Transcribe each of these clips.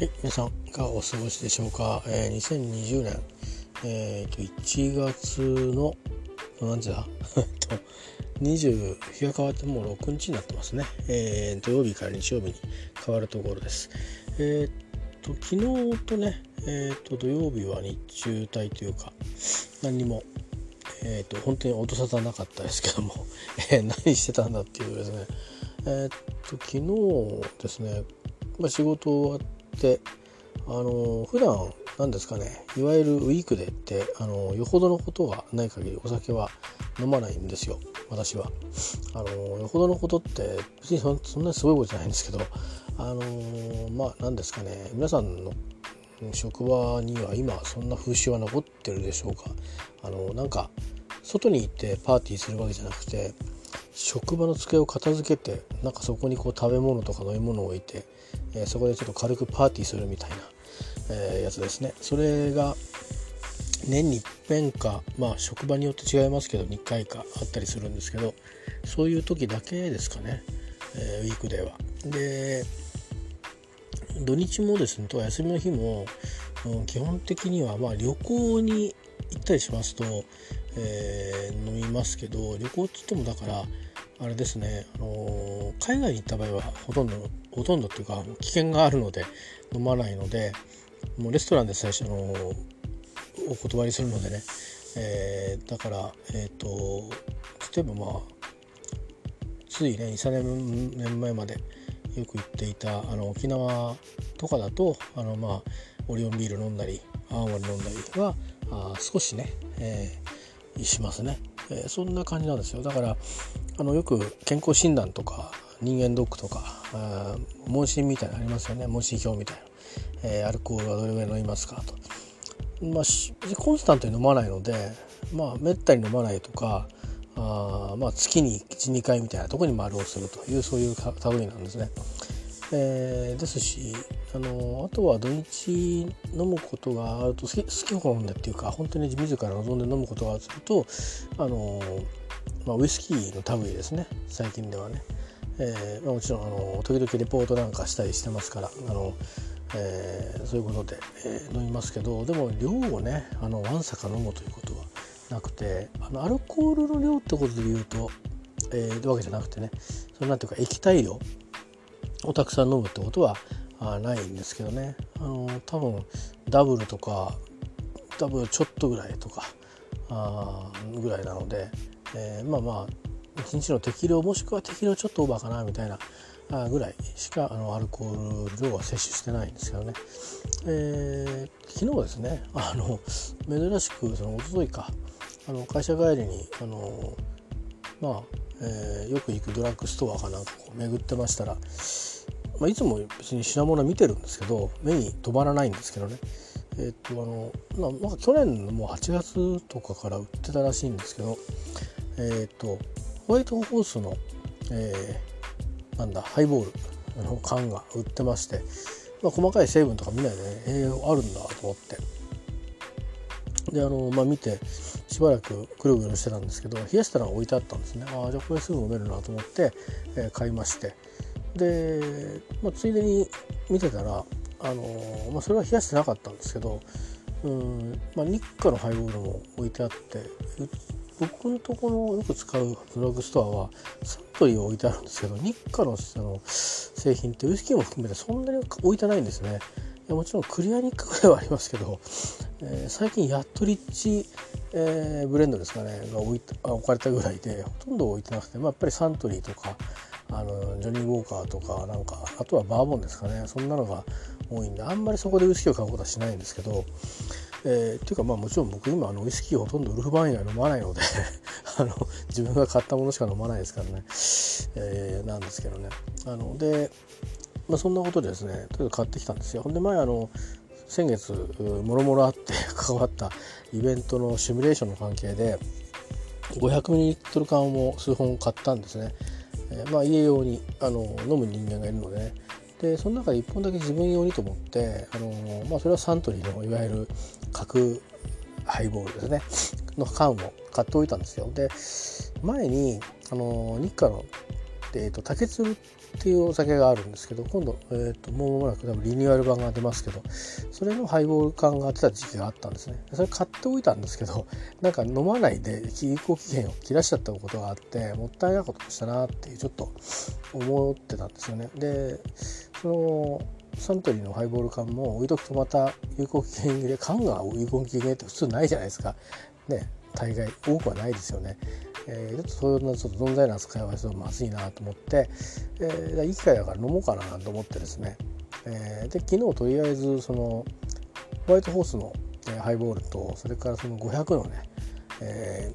はい、皆さんいかがお過ごしでしょうか？えー、2020年、えー、と1月の何時だ20日が変わってもう6日になってますね、えー、土曜日から日曜日に変わるところです。えー、と昨日とね、えー、と土曜日は日中帯というか何にも、えー、と本当に音沙汰なかったですけども、え、何してたんだっていうですねえー、と昨日ですね、まあ、仕事終わってであの普段なんですかねいわゆるウィークデーってあのよほどのことがない限りお酒は飲まないんですよ私は。あのよほどのことって別にそんなにすごいことじゃないんですけどあのまあ何ですかね皆さんの職場には今そんな風習は残ってるでしょうか。あのなんか外に行ってパーティーするわけじゃなくて職場の机を片付けてなんかそこにこう食べ物とか飲み物を置いて、えー、そこでちょっと軽くパーティーするみたいな、えー、やつですねそれが年に一遍かまあ職場によって違いますけど2回かあったりするんですけどそういう時だけですかね、えー、ウィークデーは。で土日もですねと休みの日も、うん、基本的にはまあ旅行に行ったりしますと、えー、飲みますけど旅行っつってもだからあれですね、あのー、海外に行った場合はほとんどほとんどっていうか危険があるので飲まないのでもうレストランで最初のお断りするのでね、えー、だからえっ、ー、と例えばまあついね23年前までよく行っていたあの沖縄とかだとあのまあオリオンビール飲んだり青森飲んだりはあ少しね、えー、しますね、えー、そんな感じなんですよだからあのよく健康診断とか人間ドックとか問診みたいなのありますよね問診票みたいな、えー、アルコールはどれぐらい飲みますかと。まあ、コンスタントに飲まないので、まあ、めったに飲まないとかあまあ月に12回みたいなとこに丸をするというそういう類なんですね。えー、ですしあのあとは土日飲むことがあると好き好き好んでっていうか本当に自ら望んで飲むことがあるとあの、まあ、ウイスキーの類ですね最近ではね、えーまあ、もちろんあの時々レポートなんかしたりしてますからあの、えー、そういうことで、えー、飲みますけどでも量をねあのわんさか飲むということはなくてあのアルコールの量ってことで言うと、えー、わけじゃなくてねそのなんていうか液体量をたくさん飲むってことはないんですけどね。あの多分ダブルとかダブルちょっとぐらいとかあぐらいなので、えー、まあまあ1日の適量もしくは適量ちょっとオーバーかなみたいなあぐらいしかあのアルコール量は摂取してないんですけどね、えー、昨日ですねあの珍しくその一昨日かあの会社帰りにあのまあ、えー、よく行くドラッグストアかなんか巡ってましたらまあ、いつも別に品物見てるんですけど目に留まらないんですけどね。えっ、とあの、まあ、去年のもう8月とかから売ってたらしいんですけどえっ、とホワイトホースの、えー、なんだハイボールの缶が売ってまして、まあ、細かい成分とか見ないでねえー、あるんだと思って。であのまあ見てしばらくくるぐるしてたんですけど冷やしたら置いてあったんですねああじゃあこれすぐ飲めるなと思って、えー、買いましてで、まあ、ついでに見てたら、あのまあ、それは冷やしてなかったんですけどうん、まあ、日課のハイボールも置いてあって僕のところよく使うドラッグストアはサントリーを置いてあるんですけど日課のあの製品ってウイスキーも含めてそんなに置いてないんですね。もちろんクリアニックぐらいはありますけど、えー、最近やっとリッチ、えー、ブレンドですかねが置い置かれたぐらいでほとんど置いてなくて、まあ、やっぱりサントリーとかあのジョニー・ウォーカーとかなんかあとはバーボンですかねそんなのが多いんであんまりそこでウイスキーを買うことはしないんですけど、えー、っていうかまあもちろん僕今あのウイスキーほとんどウルフバーン以外飲まないので あの自分が買ったものしか飲まないですからね、えー、なんですけどね。あので、まあ、そんなことでですねとりあえず買ってきたんですよ。ほんで前あの先月もろもろあって関わったイベントのシミュレーションの関係で 500ml 缶を数本買ったんですね。えー、まあ、家用にあの飲む人間がいるのでね。でその中で1本だけ自分用にと思って、あのまあ、それはサントリーのいわゆる角ハイボールですね。の缶を買っておいたんですよ。で前に、あの日課のえーと、竹鶴っっていうお酒があるんですけど今度、えーと、もう間もなく多分リニューアル版が出ますけどそれのハイボール感が出た時期があったんですね。それ買っておいたんですけど なんか飲まないで有効期限を切らしちゃったことがあってもったいないことしたなってちょっと思ってたんですよね。でそのサントリーのハイボール缶も置いとくとまた有効期限切れ缶が有効期限って普通ないじゃないですか。ね。大概多くはないですよね。えー、ちょっとそういうのちょっと存在な扱いはちょっとまずいなと思って、えー、いい機会だから飲もうかなと思ってですね、えー、で昨日とりあえずそのホワイトホースの、ハイボールとそれからその500のね、え、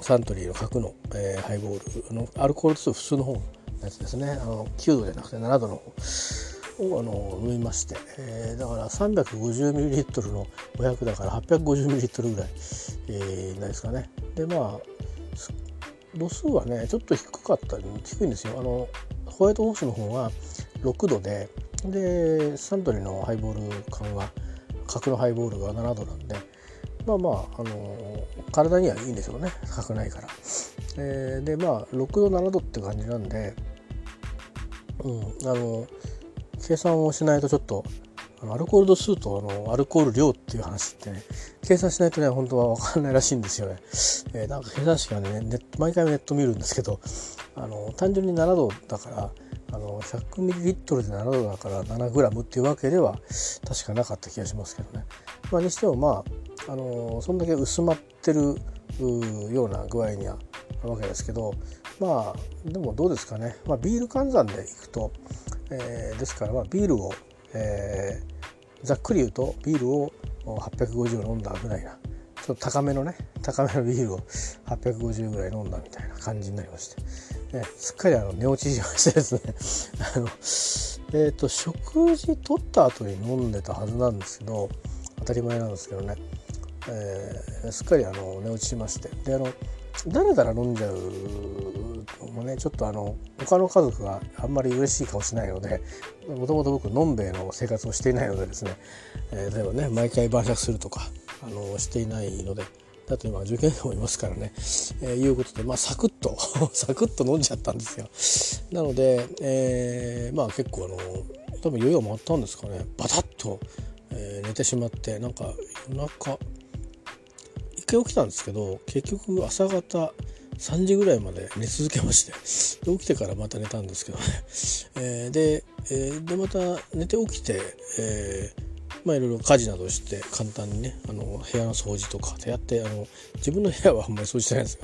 サントリーの角の、え、ハイボールのアルコール度数普通の方のやつですね。あの9度じゃなくて7度の方。をあの飲みまして、えー、だから 350ml の500だから 850ml ぐらい、えー、なんですかね。でまあ度数はねちょっと低かったり低いんですよ。あのホワイトホースの方が6度ででサントリーのハイボール缶は角のハイボールが7度なんでまあまあ、あの体にはいいんでしょうね。高くないから。えー、でまあ6度7度って感じなんで、うん、あの計算をしないとちょっとアルコール度数とあのアルコール量っていう話ってね計算しないとね本当は分かんないらしいんですよね。えー、なんか計算式はね毎回ネット見るんですけどあの単純に7度だからあの 100ml で7度だから 7g っていうわけでは確かなかった気がしますけどね。まあ、にしてもまああのそんだけ薄まってるような具合にはわけですけどまあでもどうですかね、まあ、ビール換算でいくと、えー、ですからまあビールを、えーざっくり言うとビールを850飲んだぐらいなちょっと高めのね高めのビールを850ぐらい飲んだみたいな感じになりまして、ね、すっかりあの寝落ちしましてですね あのえっ、ー、と食事取った後に飲んでたはずなんですけど当たり前なんですけどね、えー、すっかりあの寝落ちしましてであのだらだら飲んじゃうのもねちょっとあの他の家族があんまり嬉しい顔しないのでもともと僕のんべえの生活をしていないのでですね、えー、例えばね毎回晩酌するとかあのしていないのでだと今受験生もいますからね、えー、いうことでまあサクッと サクッと飲んじゃったんですよ。なので、えー、まあ結構あの多分酔いが回ったんですかね。バタッと、えー、寝てしまってなんか夜中一回起きたんですけど結局朝方3時ぐらいまで寝続けまして起きてからまた寝たんですけどね、えー、で,、えー、でまた寝て起きて、えーまあいろいろ家事などして簡単にねあの部屋の掃除とかでやってあの自分の部屋はあんまり掃除してないんです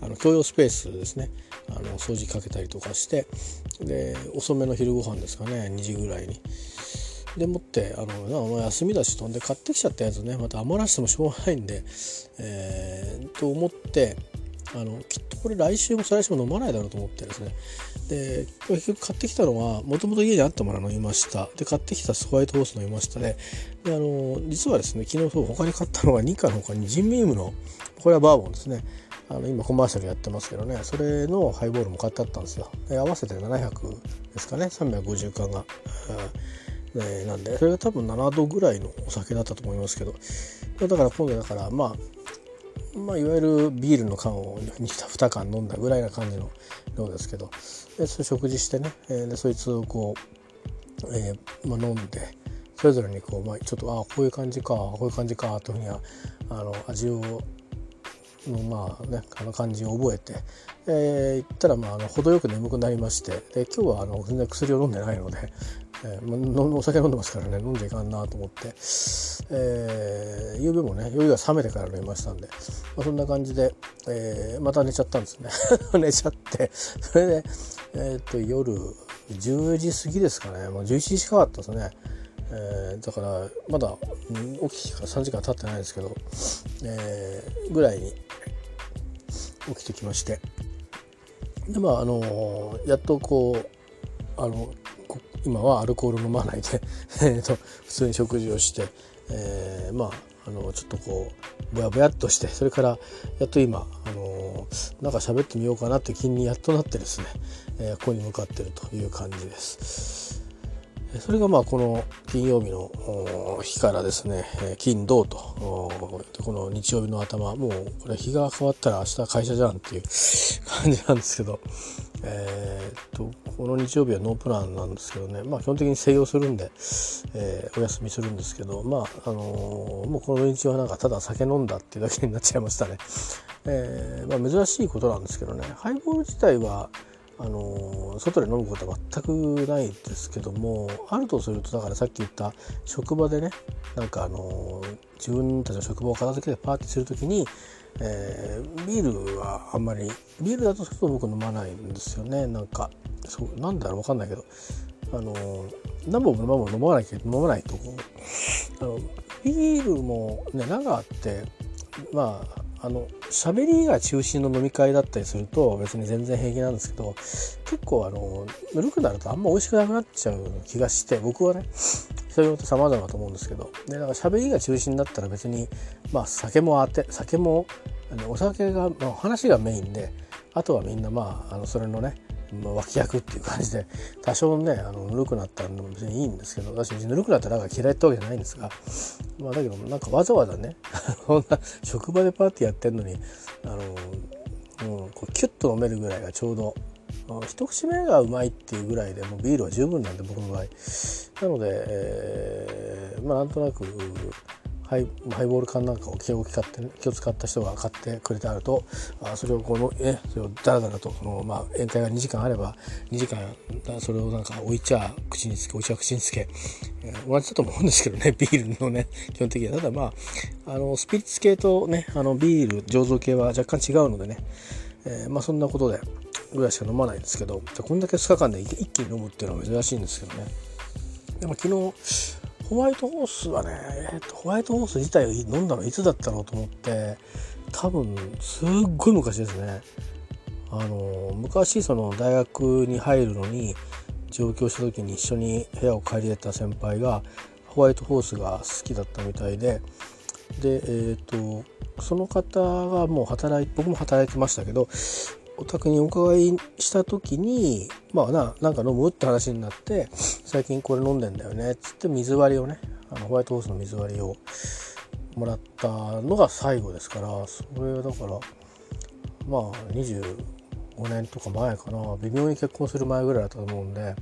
があの共用スペースですねあの掃除かけたりとかしてで遅めの昼ご飯ですかね2時ぐらいに。でもってあの休みだし飛んで買ってきちゃったやつね。また余らしてもしょうがないんで、えー、と思ってあのきっとこれ来週も再来週も飲まないだろうと思ってですね。で結局買ってきたのはもともと家にあったものを飲みました。で買ってきたスホワイトホース飲みましたね。であの実はですね昨日そう他に買ったのが2価の他にジンビームのこれはバーボンですね。あの今コマーシャルやってますけどね。それのハイボールも買ってあったんですよ。で合わせて700ですかね。350缶が、えー、なんで？それが多分7度ぐらいのお酒だったと思いますけど。だから今度だからまあまあ、いわゆるビールの缶を2缶飲んだぐらいな感じの量ですけど。でそ食事してね、えでそいつをこう、えー、まあ、飲んでそれぞれにこう、まあ、ちょっとああこういう感じかこういう感じかというふうにはあの味をのまあねあの感じを覚えて、えー、行ったらまああの程よく眠くなりましてで今日はあの全然薬を飲んでないので、えー、お酒飲んでますからね飲んじゃいかんなと思って、えー、夕べもね酔いが覚めてから飲みましたんで、まあ、そんな感じで、えー、また寝ちゃったんですね。寝ちゃってそれで、えー、っと夜10時過ぎですかね。もう11時近かったですね。えー、だからまだ起きてから3時間経ってないですけど、えー、ぐらいに起きてきましてでまああのやっとこうあの今はアルコール飲まないで えと普通に食事をして、えー、まああのちょっとこうぼやぼやっとしてそれからやっと今あのなんか喋ってみようかなって気にやっとなってですね、えー、ここに向かってるという感じです。それがまあこの金曜日の日からですね金土とこの日曜日の頭もうこれ日が変わったら明日会社じゃんっていう 感じなんですけど、えー、とこの日曜日はノープランなんですけどね、まあ、基本的に静養するんで、えー、お休みするんですけどまああのー、もうこの日はなんかただ酒飲んだっていうだけになっちゃいましたね。えーまあ、珍しいことなんですけどねハイボール自体はあの外で飲むことは全くないですけどもあるとするとだからさっき言った職場でねなんかあの自分たちの職場を片付けてパーティーする時に、えー、ビールはあんまりビールだとすると僕飲まないんですよね。なんかそうなんだろう分かんないけどあの何本も何本も飲まなきゃ飲まないとあのビールもね長あってまああの喋りが中心の飲み会だったりすると別に全然平気なんですけど結構あのぬるくなるとあんま美味しくなくなっちゃう気がして僕はね人によって様々だと思うんですけどでなんか喋りが中心だったら別にまあ酒もあて酒もお酒が、まあ、話がメインであとはみんなまああのそれのねまあ、脇役っていう感じで多少ねあのぬるくなったら別にいいんですけど私ぬるくなったらなんか嫌いってわけじゃないんですが、まあ、だけどなんかわざわざね こんな職場でパーティーやってんのにあの、うん、こうキュッと飲めるぐらいがちょうど一口目がうまいっていうぐらいでもうビールは十分なんで僕の場合。なので、えー、まあなんとなくハイハイボール缶なんかを気を使って、気を使った人が買ってくれてあるとあそれをこのえそれをダラダラとその、まあ、宴会が2時間あれば2時間それをなんか置いちゃ口につけ置いちゃ口につけ、えー、同じだと思うんですけどね ビールのね基本的には。ただまああのスピリッツ系とねあのビール醸造系は若干違うのでね、えー、まあそんなことでぐらいしか飲まないんですけどこんだけ2日間で一気に飲むっていうのは珍しいんですけどね。でも昨日ホワイトホースはね、えーと、ホワイトホース自体を飲んだのいつだったろうと思って多分すっごい昔ですね。あの昔その大学に入るのに上京した時に一緒に部屋を借りれた先輩がホワイトホースが好きだったみたいででえっ、ー、とその方がもう働い僕も働いてましたけどお宅にお伺いした時にまあななんか飲むって話になって最近これ飲んでんだよねっつって水割りをねあのホワイトホースの水割りをもらったのが最後ですからそれはだからまあ25年とか前かな。微妙に結婚する前ぐらいだったと思うんで、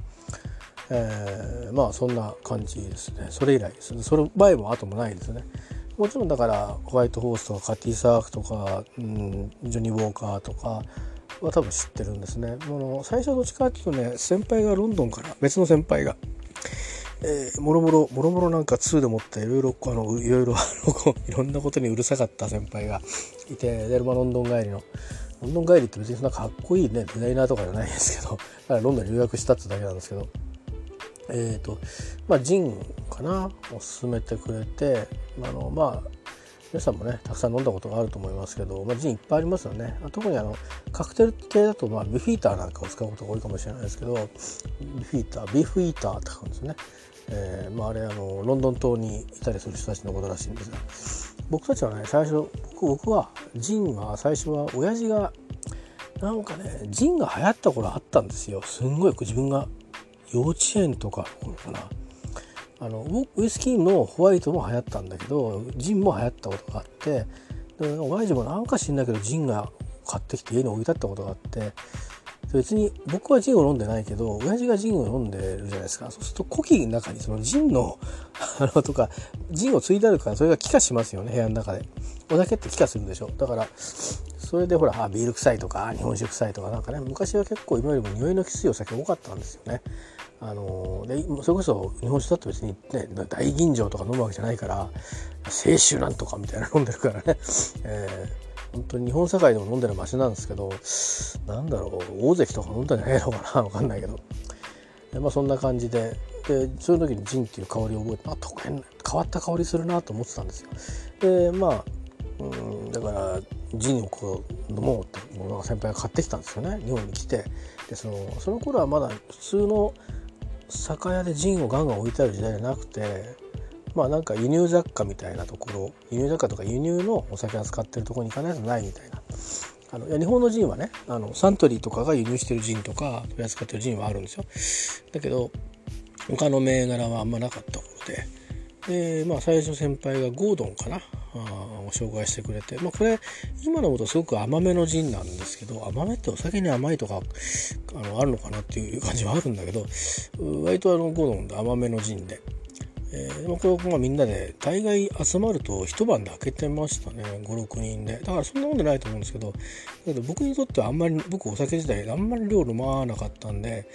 えー、まあそんな感じですね。それ以来です。それ前も後もないですね。もちろんだからホワイトホースとかカティサーフとか、うん、ジョニー・ウォーカーとかは多分知ってるんですね。も。の最初どっちかっていうとね先輩がロンドンから別の先輩が、えー、もろもろもろもろなんか2でもっていろいろあのいろいろいろんなことにうるさかった先輩がいてで、まあ、ロンドン帰りの。ロンドン帰りって別にそんなかっこいいねデザイナーとかじゃないですけどだからロンドンに留学したってだけなんですけど。えっ、ー、とまあジンかなを勧めてくれてあのまあ皆さんもねたくさん飲んだことがあると思いますけど、まあ、ジンいっぱいありますよね。特にあのカクテル系だと、まあ、ビフィーターなんかを使うことが多いかもしれないですけどビフィータービーフイーターって書くんですね、えーまあ、あれあのロンドン島にいたりする人たちのことらしいんですが僕たちはね最初僕はジンは最初は親父がなんかねジンが流行った頃あったんですよ。すんごい自分が幼稚園とかかな。あのウイスキーのホワイトも流行ったんだけどジンも流行ったことがあってで親父もなんか知んないけどジンが買ってきて家に置いてあったことがあって別に僕はジンを飲んでないけど親父がジンを飲んでるじゃないですか。そうすると呼気の中にそのジンの あのとかジンをついてあるからそれが気化しますよね部屋の中で。お酒って気化するんでしょ。だからそれでほらあビール臭いとか日本酒臭いとかなんかね昔は結構今よりも匂いのきついお酒多かったんですよね。あのでそれこそ日本酒だと別にね大吟醸とか飲むわけじゃないから清酒なんとかみたいな飲んでるからね、えー、本当に日本社会でも飲んでるマシなんですけどなんだろう大関とか飲んだんじゃないのかな分かんないけど。で、まあ、そんな感じででそういう時にジンっていう香りを覚えてあと変変わった香りするなと思ってたんですよ。でまあうんだからジンをこう飲もうってものが先輩が買ってきたんですよね。日本に来て。でそのその頃はまだ普通の酒屋でジンをガンガン置いてある時代じゃなくてまあなんか輸入雑貨みたいなところ輸入雑貨とか輸入のお酒扱ってるところに行かないとないみたいな。あのいや日本のジンはねあのサントリーとかが輸入してるジンとか取り扱ってるジンはあるんですよ。だけど他の銘柄はあんまなかったことででまあ最初先輩がゴードンかな。を紹介してくれて、まあ、これ今飲むとすごく甘めのジンなんですけど甘めってお酒に甘いとかあのあるのかなっていう感じはあるんだけど割とあのゴードンで甘めのジンで。えー、これをまあみんなで大概集まると一晩で開けてましたね。56人で。だからそんなもんでないと思うんですけどだけど僕にとってはあんまり僕お酒自体あんまり量飲まなかったんで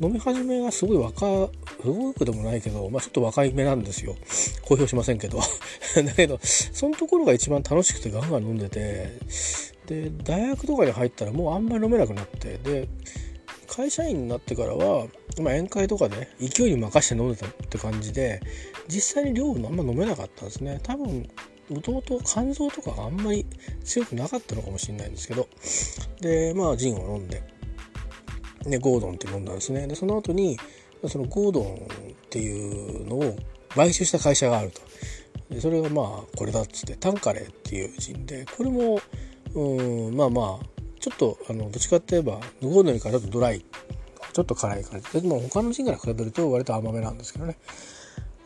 飲み始めがすごい若すごくでもないけど、まあ、ちょっと若い目なんですよ。公表しませんけど。だけどそのところが一番楽しくてガンガン飲んでてで大学とかに入ったらもうあんまり飲めなくなってで会社員になってからは、まあ、宴会とかで勢いに任せて飲んでたって感じで実際に量をあんま飲めなかったんですね。多分もともと肝臓とかがあんまり強くなかったのかもしれないんですけど。でまあジンを飲んで。でゴードンって飲んだんですね。でその後にそのゴードンっていうのを買収した会社があると。でそれがまあこれだっつってタンカレーっていうジンでこれもうんまあまあちょっとあのどっちかって言えばゴードンよりかちょっとドライちょっと辛い感じ。でも他のジンから比べると割と甘めなんですけどね。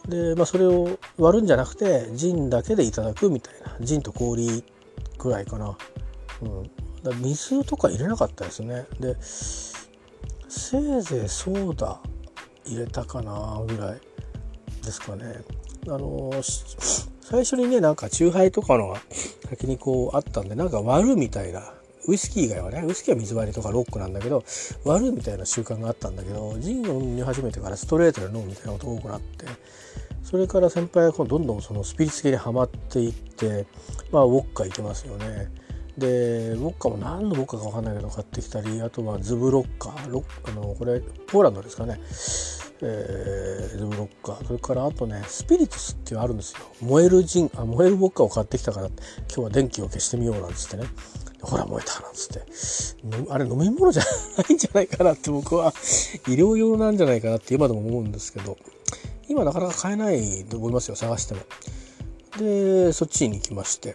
でまあそれを割るんじゃなくてジンだけでいただくみたいなジンと氷くらいかな。うん。だ水とか入れなかったですね。でせいぜいソーダ入れたかなぐらいですかね。あの最初にねなんかチューハイとかの先にこうあったんでなんか割るみたいなウイスキー以外はねウイスキーは水割りとかロックなんだけど割るみたいな習慣があったんだけどジンを飲み始めてからストレートで飲むみたいなことが多くなってそれから先輩がどんどんそのスピリッツ系にはまっていってまあウォッカ行きますよね。でウォッカも何のウォッカか分かんないけど買ってきたりあとはズブロッカーロあのこれポーランドですかね、えー、ズブロッカー。それからあとねスピリトスっていうあるんですよ。燃えるジンあ燃えるウォッカを買ってきたから今日は電気を消してみようなんつってね。ほら燃えたなんつって。あれ飲み物じゃないんじゃないかなって僕は医療用なんじゃないかなって今でも思うんですけど。今なかなか買えないと思いますよ探しても。でそっちに行きまして。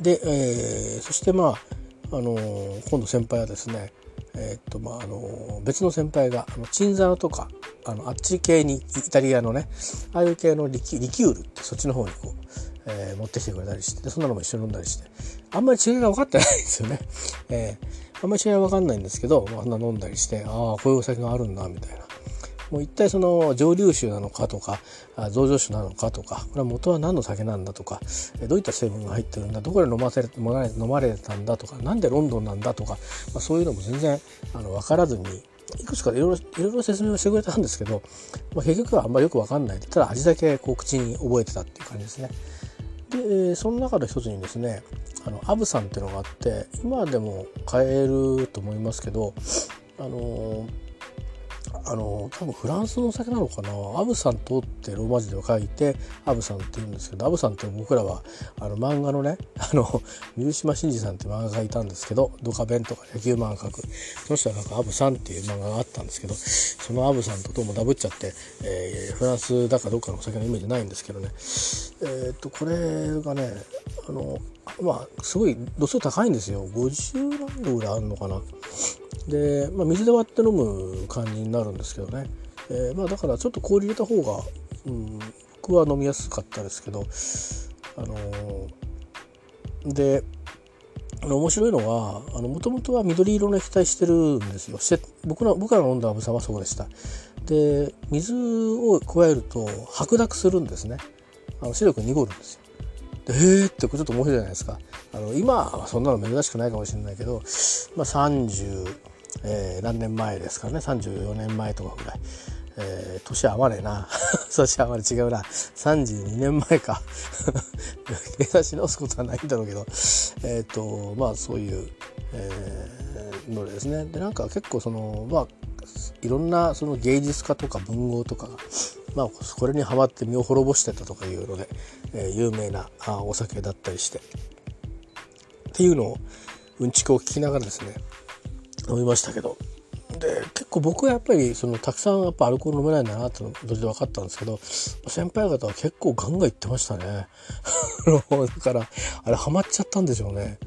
で、えー、そしてまあ、あのー、今度先輩はですねえ、っとまああの別の先輩があのチンザノとかあのあっち系にイタリアのねああいう系のリキリキュールってそっちの方にこう、えー、持ってきてくれたりしてそんなのも一緒に飲んだりしてあんまり違いが分かってないんですよね。えー、あんまり違いは分かんないんですけど、まあ、んな飲んだりしてああこういうお酒があるんだみたいな。もう一体その蒸留酒なのかとか増上酒なのかとかこれは元は何の酒なんだとかどういった成分が入ってるんだどこで飲ませ飲まれたんだとか何でロンドンなんだとか、まあ、そういうのも全然あの分からずにいくつかいろいろ説明をしてくれたんですけど、まあ、結局はあんまりよく分かんないただ味だけこう口に覚えてたっていう感じですね。でその中の一つにですねあのアブさんっていうのがあって今でも買えると思いますけどあのーあの多分フランスのお酒なのかな？アブさんとってローマ字で書いてアブさんって言うんですけどアブさんって僕らはあの漫画のね あの水島新司さんって漫画がいたんですけどドカベンとか野球漫画描くその人はなんかアブさんっていう漫画があったんですけどそのアブさんとどうもダブっちゃって、えー、フランスだかどっかのお酒のイメージないんですけどね。えー、っとこれがねあのまあすごい度数高いんですよ。50何度ぐらいあるのかな？で、まあ、水で割って飲む感じになるんですけどね、えー、まあ、だからちょっと氷入れた方が、うん、僕は飲みやすかったですけどあのー、で面白いのはもともとは緑色の液体してるんですよ。して僕ら僕らが飲んだアブさんはそうでした。で水を加えると白濁するんですね。あの視力濁るんですよ。でえーってちょっと面白いじゃないですか。あの今はそんなの珍しくないかもしれないけど、まあ、30えー、何年前ですかね。34年前とかぐらい、えー、年合わねえな。年合わね違うな。32年前か。計算し直すことはないんだろうけど。えっ、ー、とまあそういう、えー、のですね。でなんか結構そのまあいろんなその芸術家とか文豪とかが、まあ、これにハマって身を滅ぼしてたとかいうので、えー、有名なお酒だったりして。っていうのをうんちくを聞きながらですね飲みましたけど。で結構僕はやっぱりそのたくさんやっぱアルコール飲めないんだなっての途中で分かったんですけど先輩方は結構ガンガン言ってましたね。だからあれハマっちゃったんでしょうね。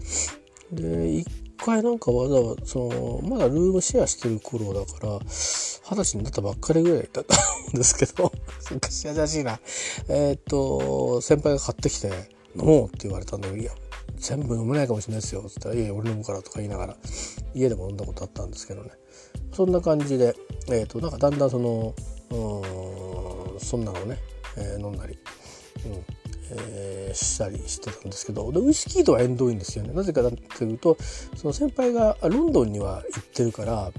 で一回なんかわざわざそのまだルームシェアしてる頃だから二十歳になったばっかりぐらいだったんですけど 昔懐かしいな。えー、っと先輩が買ってきて飲もうって言われたんだけどいや全部飲めないかもしれないですよ」っつったら「いや俺飲むから」とか言いながら家でも飲んだことあったんですけどね。そんな感じで、えーと、なんかだんだんそのうんそんなのをね、えー、飲んだり、うんえー、したりしてたんですけどでウイスキーとは縁遠いんですよね。なぜかというとその先輩がロンドンには行ってるから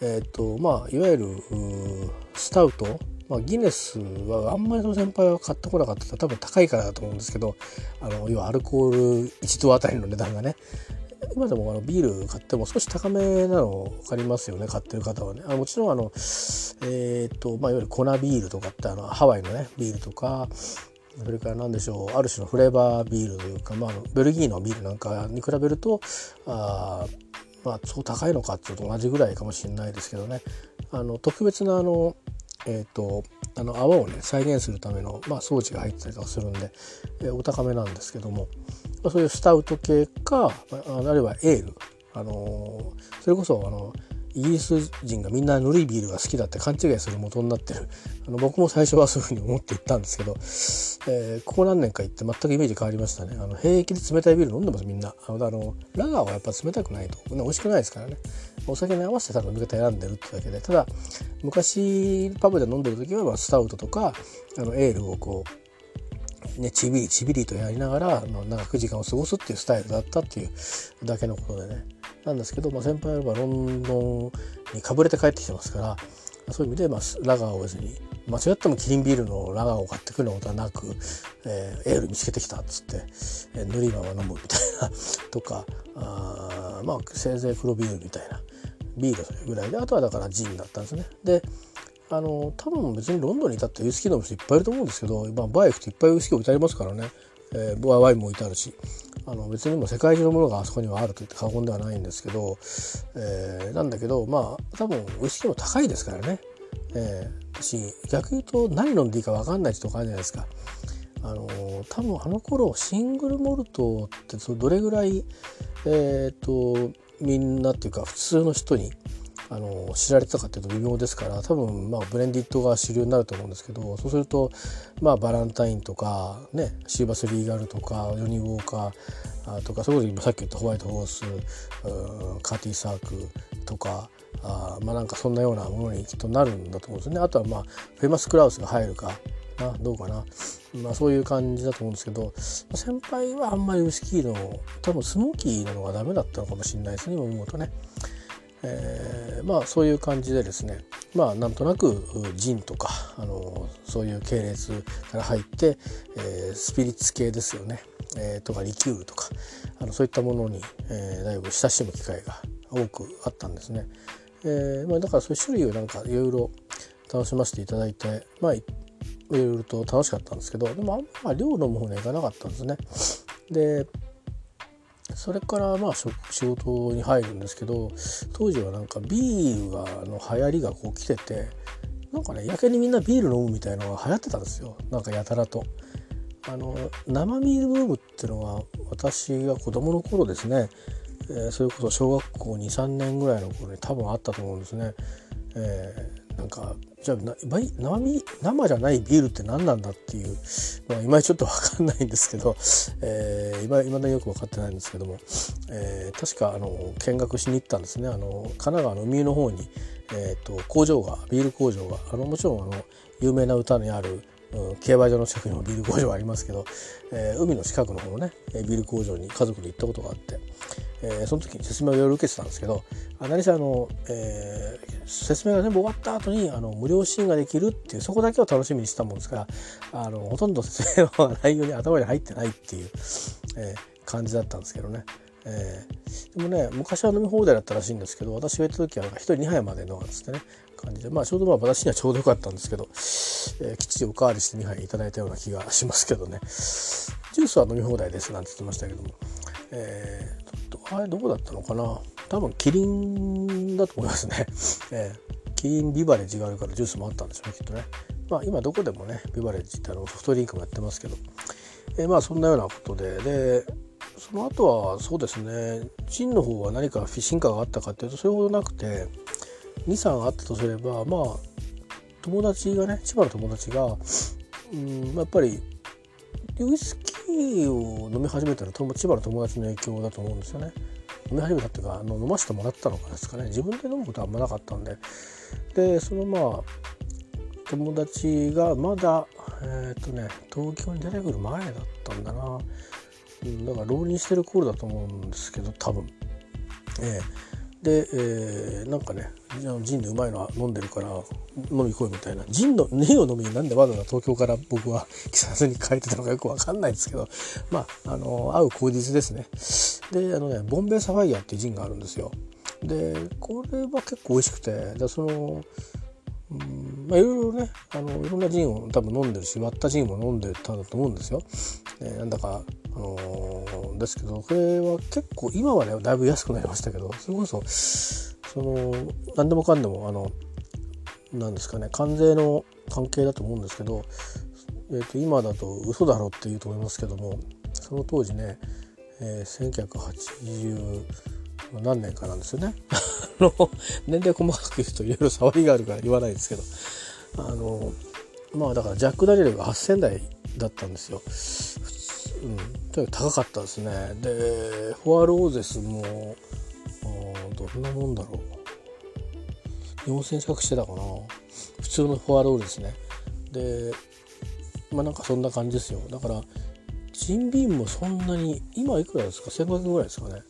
えっ、ー、とまあいわゆるスタウトまあ、ギネスはあんまりその先輩は買ってこなかった多分高いからだと思うんですけどあの要はアルコール1度あたりの値段がね。今でもあのビール買っても少し高めなの分かりますよね買ってる方はね。あもちろんあのえっ、とまあいわゆる粉ビールとかってあのハワイのねビールとかそれから何でしょうある種のフレーバービールというか、まあ、ベルギーのビールなんかに比べるとあまあそう高いのかっていうと同じぐらいかもしれないですけどね。あの特別なあのえーと、あの泡をね再現するための、まあ、装置が入ってたりとかするんで、えー、お高めなんですけども、まあ、そういうスタウト系かあるいはエール、あのー、それこそあのイギリス人がみんなぬるいビールが好きだって勘違いする元になってる。あの僕も最初はそういうふうに思って行ったんですけど、えー、ここ何年か行って全くイメージ変わりましたね。あの平気で冷たいビール飲んでますみんな。あのあのラガーはやっぱ冷たくないと。美味しくないですからね。お酒に合わせてた飲み方選んでるってだけで。ただ昔パブで飲んでる時は、まあ、スタウトとかあのエールをこうね、ちびりちびりとやりながら長く時間を過ごすっていうスタイルだったっていうだけのことでねなんですけど、まあ、先輩はロンドンにかぶれて帰ってきてますからそういう意味で、まあ、ラガーを別に間違ってもキリンビールのラガーを買ってくるようなことはなく、えー、エール見つけてきたっつって、えー、塗りまま飲むみたいな とかあまあせいぜい黒ビールみたいなビールぐらいであとはだからジンだったんですね。であの多分別にロンドンにいたってウイスキー飲む人いっぱいいると思うんですけど、まあ、バイクっていっぱいウイスキー置いてありますからね、えー、ワインも置いてあるしあの別にも世界中のものがあそこにはあると言って過言ではないんですけど、えー、なんだけどまあ多分ウイスキーも高いですからね、えー、し逆に言うと何飲んでいいか分かんない人とかあるじゃないですか。あの多分あの頃シングルモルトってどれぐらい、えーとみんなっていうか普通の人にあの知られてたかっていうと微妙ですから多分まあブレンディットが主流になると思うんですけどそうするとまあバランタインとかねシーバスリーガルとかヨニー・ウォーカーとかそれこそ今さっき言ったホワイトホースカーティーサークとかあまあなんかそんなようなものにきっとなるんだと思うんですね。あとはまあフェマス・クラウスが入るかなどうかな、まあ、そういう感じだと思うんですけど先輩はあんまりウイスキーの多分スモーキーなのがダメだったのかもしれないですね今思うとね。えー、まあそういう感じでですねまあなんとなくジンとかあのそういう系列から入って、えー、スピリッツ系ですよね、えー、とかリキュールとかあのそういったものに、えー、だいぶ親しむ機会が多くあったんですね。えーまあ、だからそういう種類をなんかいろいろ楽しませていただいてまあいろいろと楽しかったんですけどでもあんまり量飲む方にはいかなかったんですね。でそれからまあ仕事に入るんですけど当時はなんかビールがの流行りがこう来ててなんかねやけにみんなビール飲むみたいのが流行ってたんですよなんかやたらと。あの生ビールブームっていうのは私が子供の頃ですね、えー、それこそ小学校23年ぐらいの頃に多分あったと思うんですね。え、なんかじゃあ生生じゃないビールって何なんだっていうのは今ちょっと分かんないんですけど、えー、今今だによく分かってないんですけども、えー、確かあの見学しに行ったんですね。あの神奈川の海の方に、えーと、工場がビール工場があのもちろんあの有名な歌にあるうん、競馬場の近くにもビール工場ありますけど、えー、海の近くの方のねビール工場に家族で行ったことがあって、えー、その時に説明をいろいろ受けてたんですけど何せあの、えー、説明が全部終わった後にあの無料シーンができるっていうそこだけを楽しみにしたもんですからあのほとんど説明の内容に頭に入ってないっていう、えー、感じだったんですけどね。えー、でもね昔は飲み放題だったらしいんですけど私が行った時はなんか1人2杯までのなんつってね感じでまあちょうどまあ私にはちょうどよかったんですけど、えー、きっちりおかわりして2杯いただいたような気がしますけどね。ジュースは飲み放題ですなんて言ってましたけども、えー、ちょっとあれどこだったのかな？多分キリンだと思いますね、えー、キリンビバレッジがあるからジュースもあったんでしょうねきっとね。まあ今どこでもねビバレッジってあのソフトリンクもやってますけど、えー、まあそんなようなことで。でその後はそうですね。ジンの方は何か進化があったかっていうとそれほどなくて23あったとすればまあ友達がね千葉の友達がうんやっぱりウイスキーを飲み始めたのは千葉の友達の影響だと思うんですよね。飲み始めたっていうかあの飲ませてもらったのかですかね。自分で飲むことはあんまなかったんで。でそのまあ友達がまだえっ、ー、とね東京に出てくる前だったんだな、うん、だから浪人してる頃だと思うんですけど多分。ええ。で、えー、なんかねジンでうまいのは飲んでるから飲み行こうみたいな。ジンのネを飲みになんでわざわざ東京から僕は木更津に帰ってたのかよく分かんないですけどまああの合う口実ですね。であのねボンベーサファイアっていうジンがあるんですよ。でこれは結構美味しくてでそのうんまあ、いろいろねあのいろんなジンを多分飲んでるし割ったジンも飲んでたんだと思うんですよ。えなんだか、あのー、ですけどこれは結構今はねだいぶ安くなりましたけどそれこそその何でもかんでもあのなんですかね関税の関係だと思うんですけど、えー、と今だと嘘だろって言うと思いますけどもその当時ね、えー、1980何年かなんですよね。あの年齢細かく言うといろいろ触りがあるから言わないですけどあのまあだからジャック・ダニエルが8,000台だったんですよ。うん、とにかく高かったですね。でフォアローゼスもどんなもんだろう4,000近くしてたかな普通のフォアローゼスですね。でまあなんかそんな感じですよ。だからジンビームもそんなに今いくらですか？1500ぐらいですかね。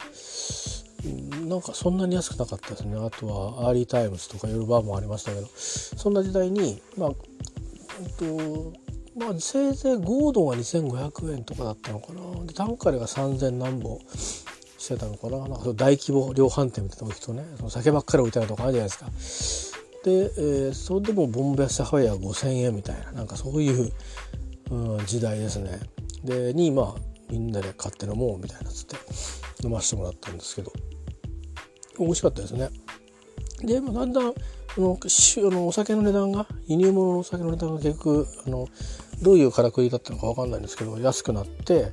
なんかそんなに安くなかったですね。あとはアーリータイムズとかいろいろバーもありましたけど。そんな時代にまあえっとまあせいぜいゴードンは2500円とかだったのかな。でタンカレが3000何本してたのかな。なんか大規模量販店みたいなの置くとねその酒ばっかり置いてあるとかあるじゃないですか。で、えー、それでもボンベサファイア5000円みたいな。なんかそういう、うん、時代ですね。でにまあみんなで買って飲もうみたいなつって飲ませてもらったんですけど美味しかったですね。でもだんだんあのあのお酒の値段が輸入物のお酒の値段が結局あのどういうからくりだったのか分かんないんですけど安くなって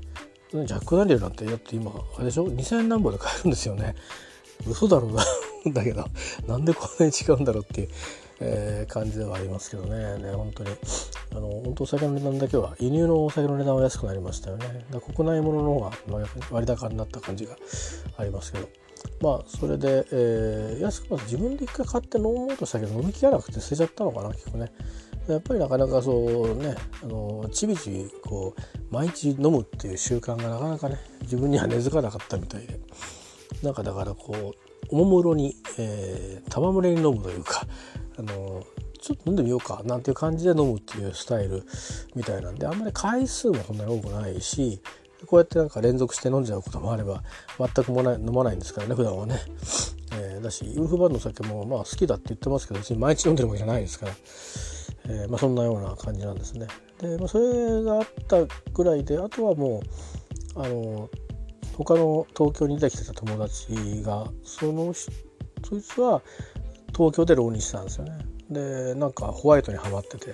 ジャック・ダニエルなんてだって今あれでしょ？2000円何本で買えるんですよね。嘘だろうな だけど。なんでこんなに違うんだろうっていう、えー、感じではありますけどね。ね本当に。あの本当お酒の値段だけは輸入のお酒の値段は安くなりましたよね。だ国内物のの方が割高になった感じがありますけど。まあそれで、えー、安くまず自分で一回買って飲もうとしたけど飲みきらなくて捨てちゃったのかな結構ね。やっぱりなかなかそうねあのちびちびこう毎日飲むっていう習慣がなかなかね自分には根付かなかったみたいで。なんかだからこうおもむろに、えー、玉群れに飲むというかあのちょっと飲んでみようかなんていう感じで飲むっていうスタイルみたいなんであんまり回数もそんなに多くないしこうやってなんか連続して飲んじゃうこともあれば全くもない飲まないんですからね普段はね、えー、だしウルフバンの酒もまあ好きだって言ってますけど別に毎日飲んでるわけじゃないですから、えー、まあ、そんなような感じなんですね。で、まあ、それがあったぐらいであとはもうあの他の東京に出てきてた友達がそのそいつは東京で浪人したんですよね。でなんかホワイトにはまってて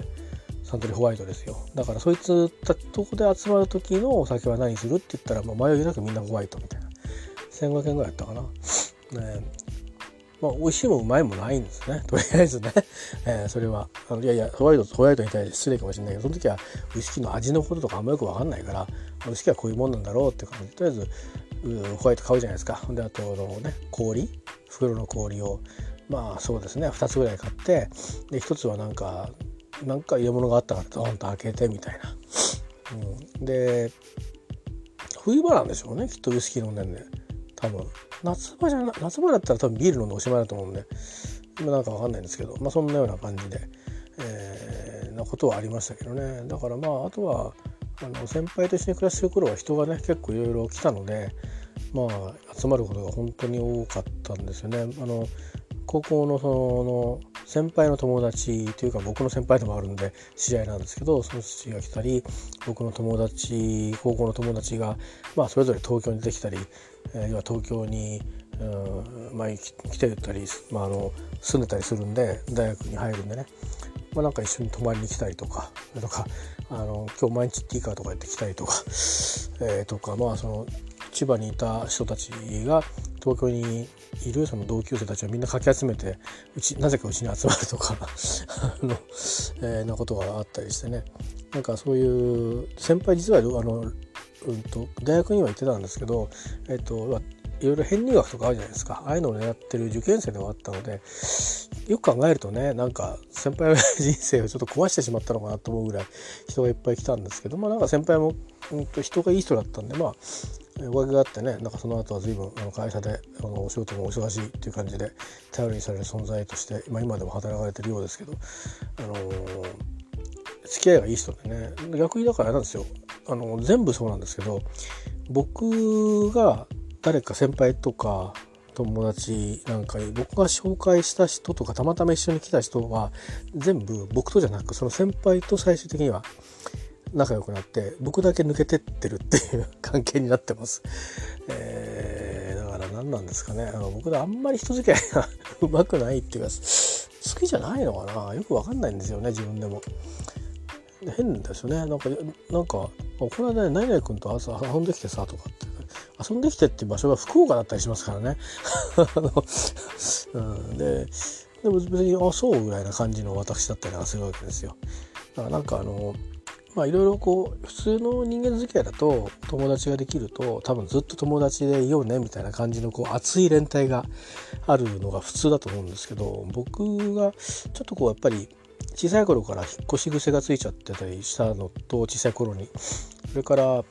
サントリーホワイトですよ。だからそいつたとこで集まる時のお酒は何するって言ったら、まあ、迷いなくみんなホワイトみたいな。1500円ぐらいやったかな、ね。まあ、美味しいもうまいもないんですね。とりあえずね、えー、それは。あのいやいやホワイトホワイトに対して失礼かもしれないけどその時はウイスキーの味のこととかあんまよく分かんないからウイスキーはこういうもんなんだろうって感じ。でとりあえずホワイト買うじゃないですか。であとのね氷？袋の氷をまあそうですね。2つぐらい買ってで1つはなんかなんか入れ物があったからドーンと開けてみたいな、うん、で冬場なんでしょうね。きっとウイスキー飲んでんで。多分。夏場じゃな夏場だったら多分ビール飲んでおしまいだと思うんで。今なんかわかんないんですけど。まあそんなような感じで、えー、なことはありましたけどね。だからまああとはあの先輩と一緒に暮らしてる頃は人がね結構いろいろ来たのでまあ集まることが本当に多かったんですよね。あの高校のその先輩の友達というか僕の先輩でもあるんで知り合いなんですけどその父が来たり僕の友達高校の友達が、まあ、それぞれ東京に出てきたり、え、要は東京に、うんまあ、来てたり、まあ、あの住んでたりするんで大学に入るんでね、まあ、なんか一緒に泊まりに来たりとかとかあの今日毎日行っていいかとか言って来たりとか、えー、とかまあその千葉にいた人たちが東京にいるその同級生たちをみんなかき集めてうちなぜかうちに集まるとか あの、えー、なことがあったりしてね。なんかそういう先輩実はあのうんと、大学には行ってたんですけど、えっと、いろいろ編入学とかあるじゃないですか。ああいうのを狙ってる受験生ではあったのでよく考えるとねなんか先輩の人生をちょっと壊してしまったのかなと思うぐらい人がいっぱい来たんですけどまあなんか先輩も、うん、人がいい人だったんでまあおかげがあってねなんかその後は随分あの会社であのお仕事もお忙しいっていう感じで頼りにされる存在として、まあ、今でも働かれてるようですけど、あのー、付き合いがいい人でね逆にだからなんですよ。あの全部そうなんですけど僕が誰か先輩とか友達なんかに僕が紹介した人とかたまたま一緒に来た人は全部僕とじゃなくその先輩と最終的には仲良くなって僕だけ抜けてってるっていう関係になってます。えー、だから何なんですかねあの僕あんまり人付き合いが うまくないっていうか好きじゃないのかなよく分かんないんですよね自分でも。変ですよねなんかなんかこの間ね何々君と朝遊んできてさとかって遊んできてっていう場所が福岡だったりしますからね。うん、ででも別にあそうぐらいな感じの私だったりするわけですよ。だからなんかあのまあいろいろこう普通の人間付き合いだと友達ができると多分ずっと友達でいようねみたいな感じのこう熱い連帯があるのが普通だと思うんですけど僕がちょっとこうやっぱり小さい頃から引っ越し癖がついちゃってたりしたのと小さい頃に。それから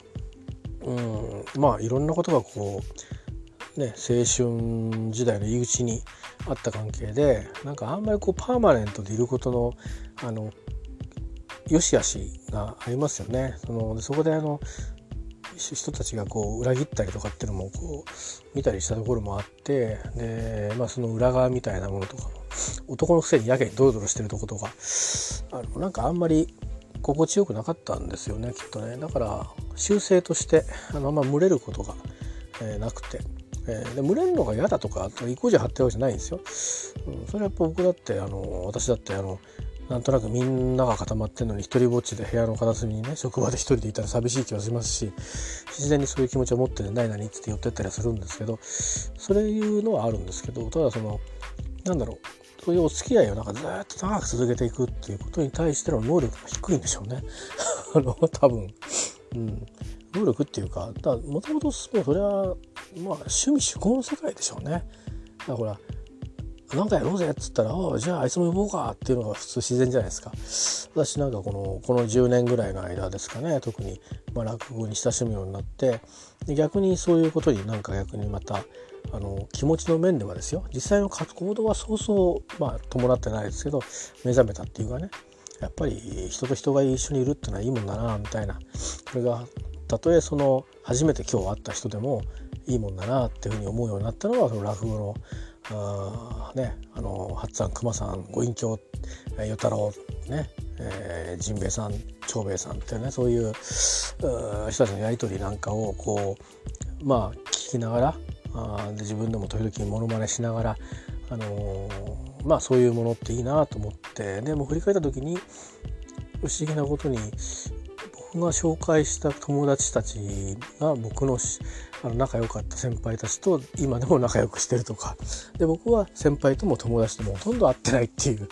うんまあいろんなことがこうね青春時代の入り口にあった関係でなんかあんまりこうパーマネントでいることのあの良し悪しがありますよね。そのそこであの人たちがこう裏切ったりとかっていうのもこう見たりしたところもあってで、まあ、その裏側みたいなものとか男のくせにやけにドロドロしてるとことかあのなんかあんまり心地よくなかったんですよねきっとね。だから習性としてあのあんま群れることが、えー、なくて、えー、で群れるのが嫌だとか意固地張ってるわけじゃないんですよ、うん、それはやっぱ僕だってあの私だってあのなんとなくみんなが固まってるのに一人ぼっちで部屋の片隅にね職場で一人でいたら寂しい気はしますし自然にそういう気持ちを持ってない何って寄ってったりするんですけどそれいうのはあるんですけどただそのなんだろうそういうお付き合いをなんかずっと長く続けていくっていうことに対しての能力が低いんでしょうね。あの多分、うん、能力っていうかもともともうそれはまあ趣味趣向の世界でしょうね。だからなんかやろうぜっつったら「ああじゃああいつも呼ぼうか」っていうのが普通自然じゃないですか。私なんかこのこの10年ぐらいの間ですかね特に、まあ、落語に親しむようになって逆にそういうことになんか逆にまたあの気持ちの面ではですよ実際の行動はそうそう、まあ、伴ってないですけど目覚めたっていうかねやっぱり人と人が一緒にいるっていうのはいいもんだなみたいなこれがたとえその初めて今日会った人でもいいもんだなっていうふうに思うようになったのはその落語のあねあの八さん熊さんご隠居与太郎ねえー、陣兵衛さん長兵衛さんっていうねそういう人たちのやり取りなんかをこうまあ聞きながらあで自分でも時々モノマネしながら、あのー、まあそういうものっていいなと思ってでも振り返った時に不思議なことに僕が紹介した友達たちが僕のあの仲良かった先輩たちと今でも仲良くしてるとかで僕は先輩とも友達ともほとんど会ってないっていう、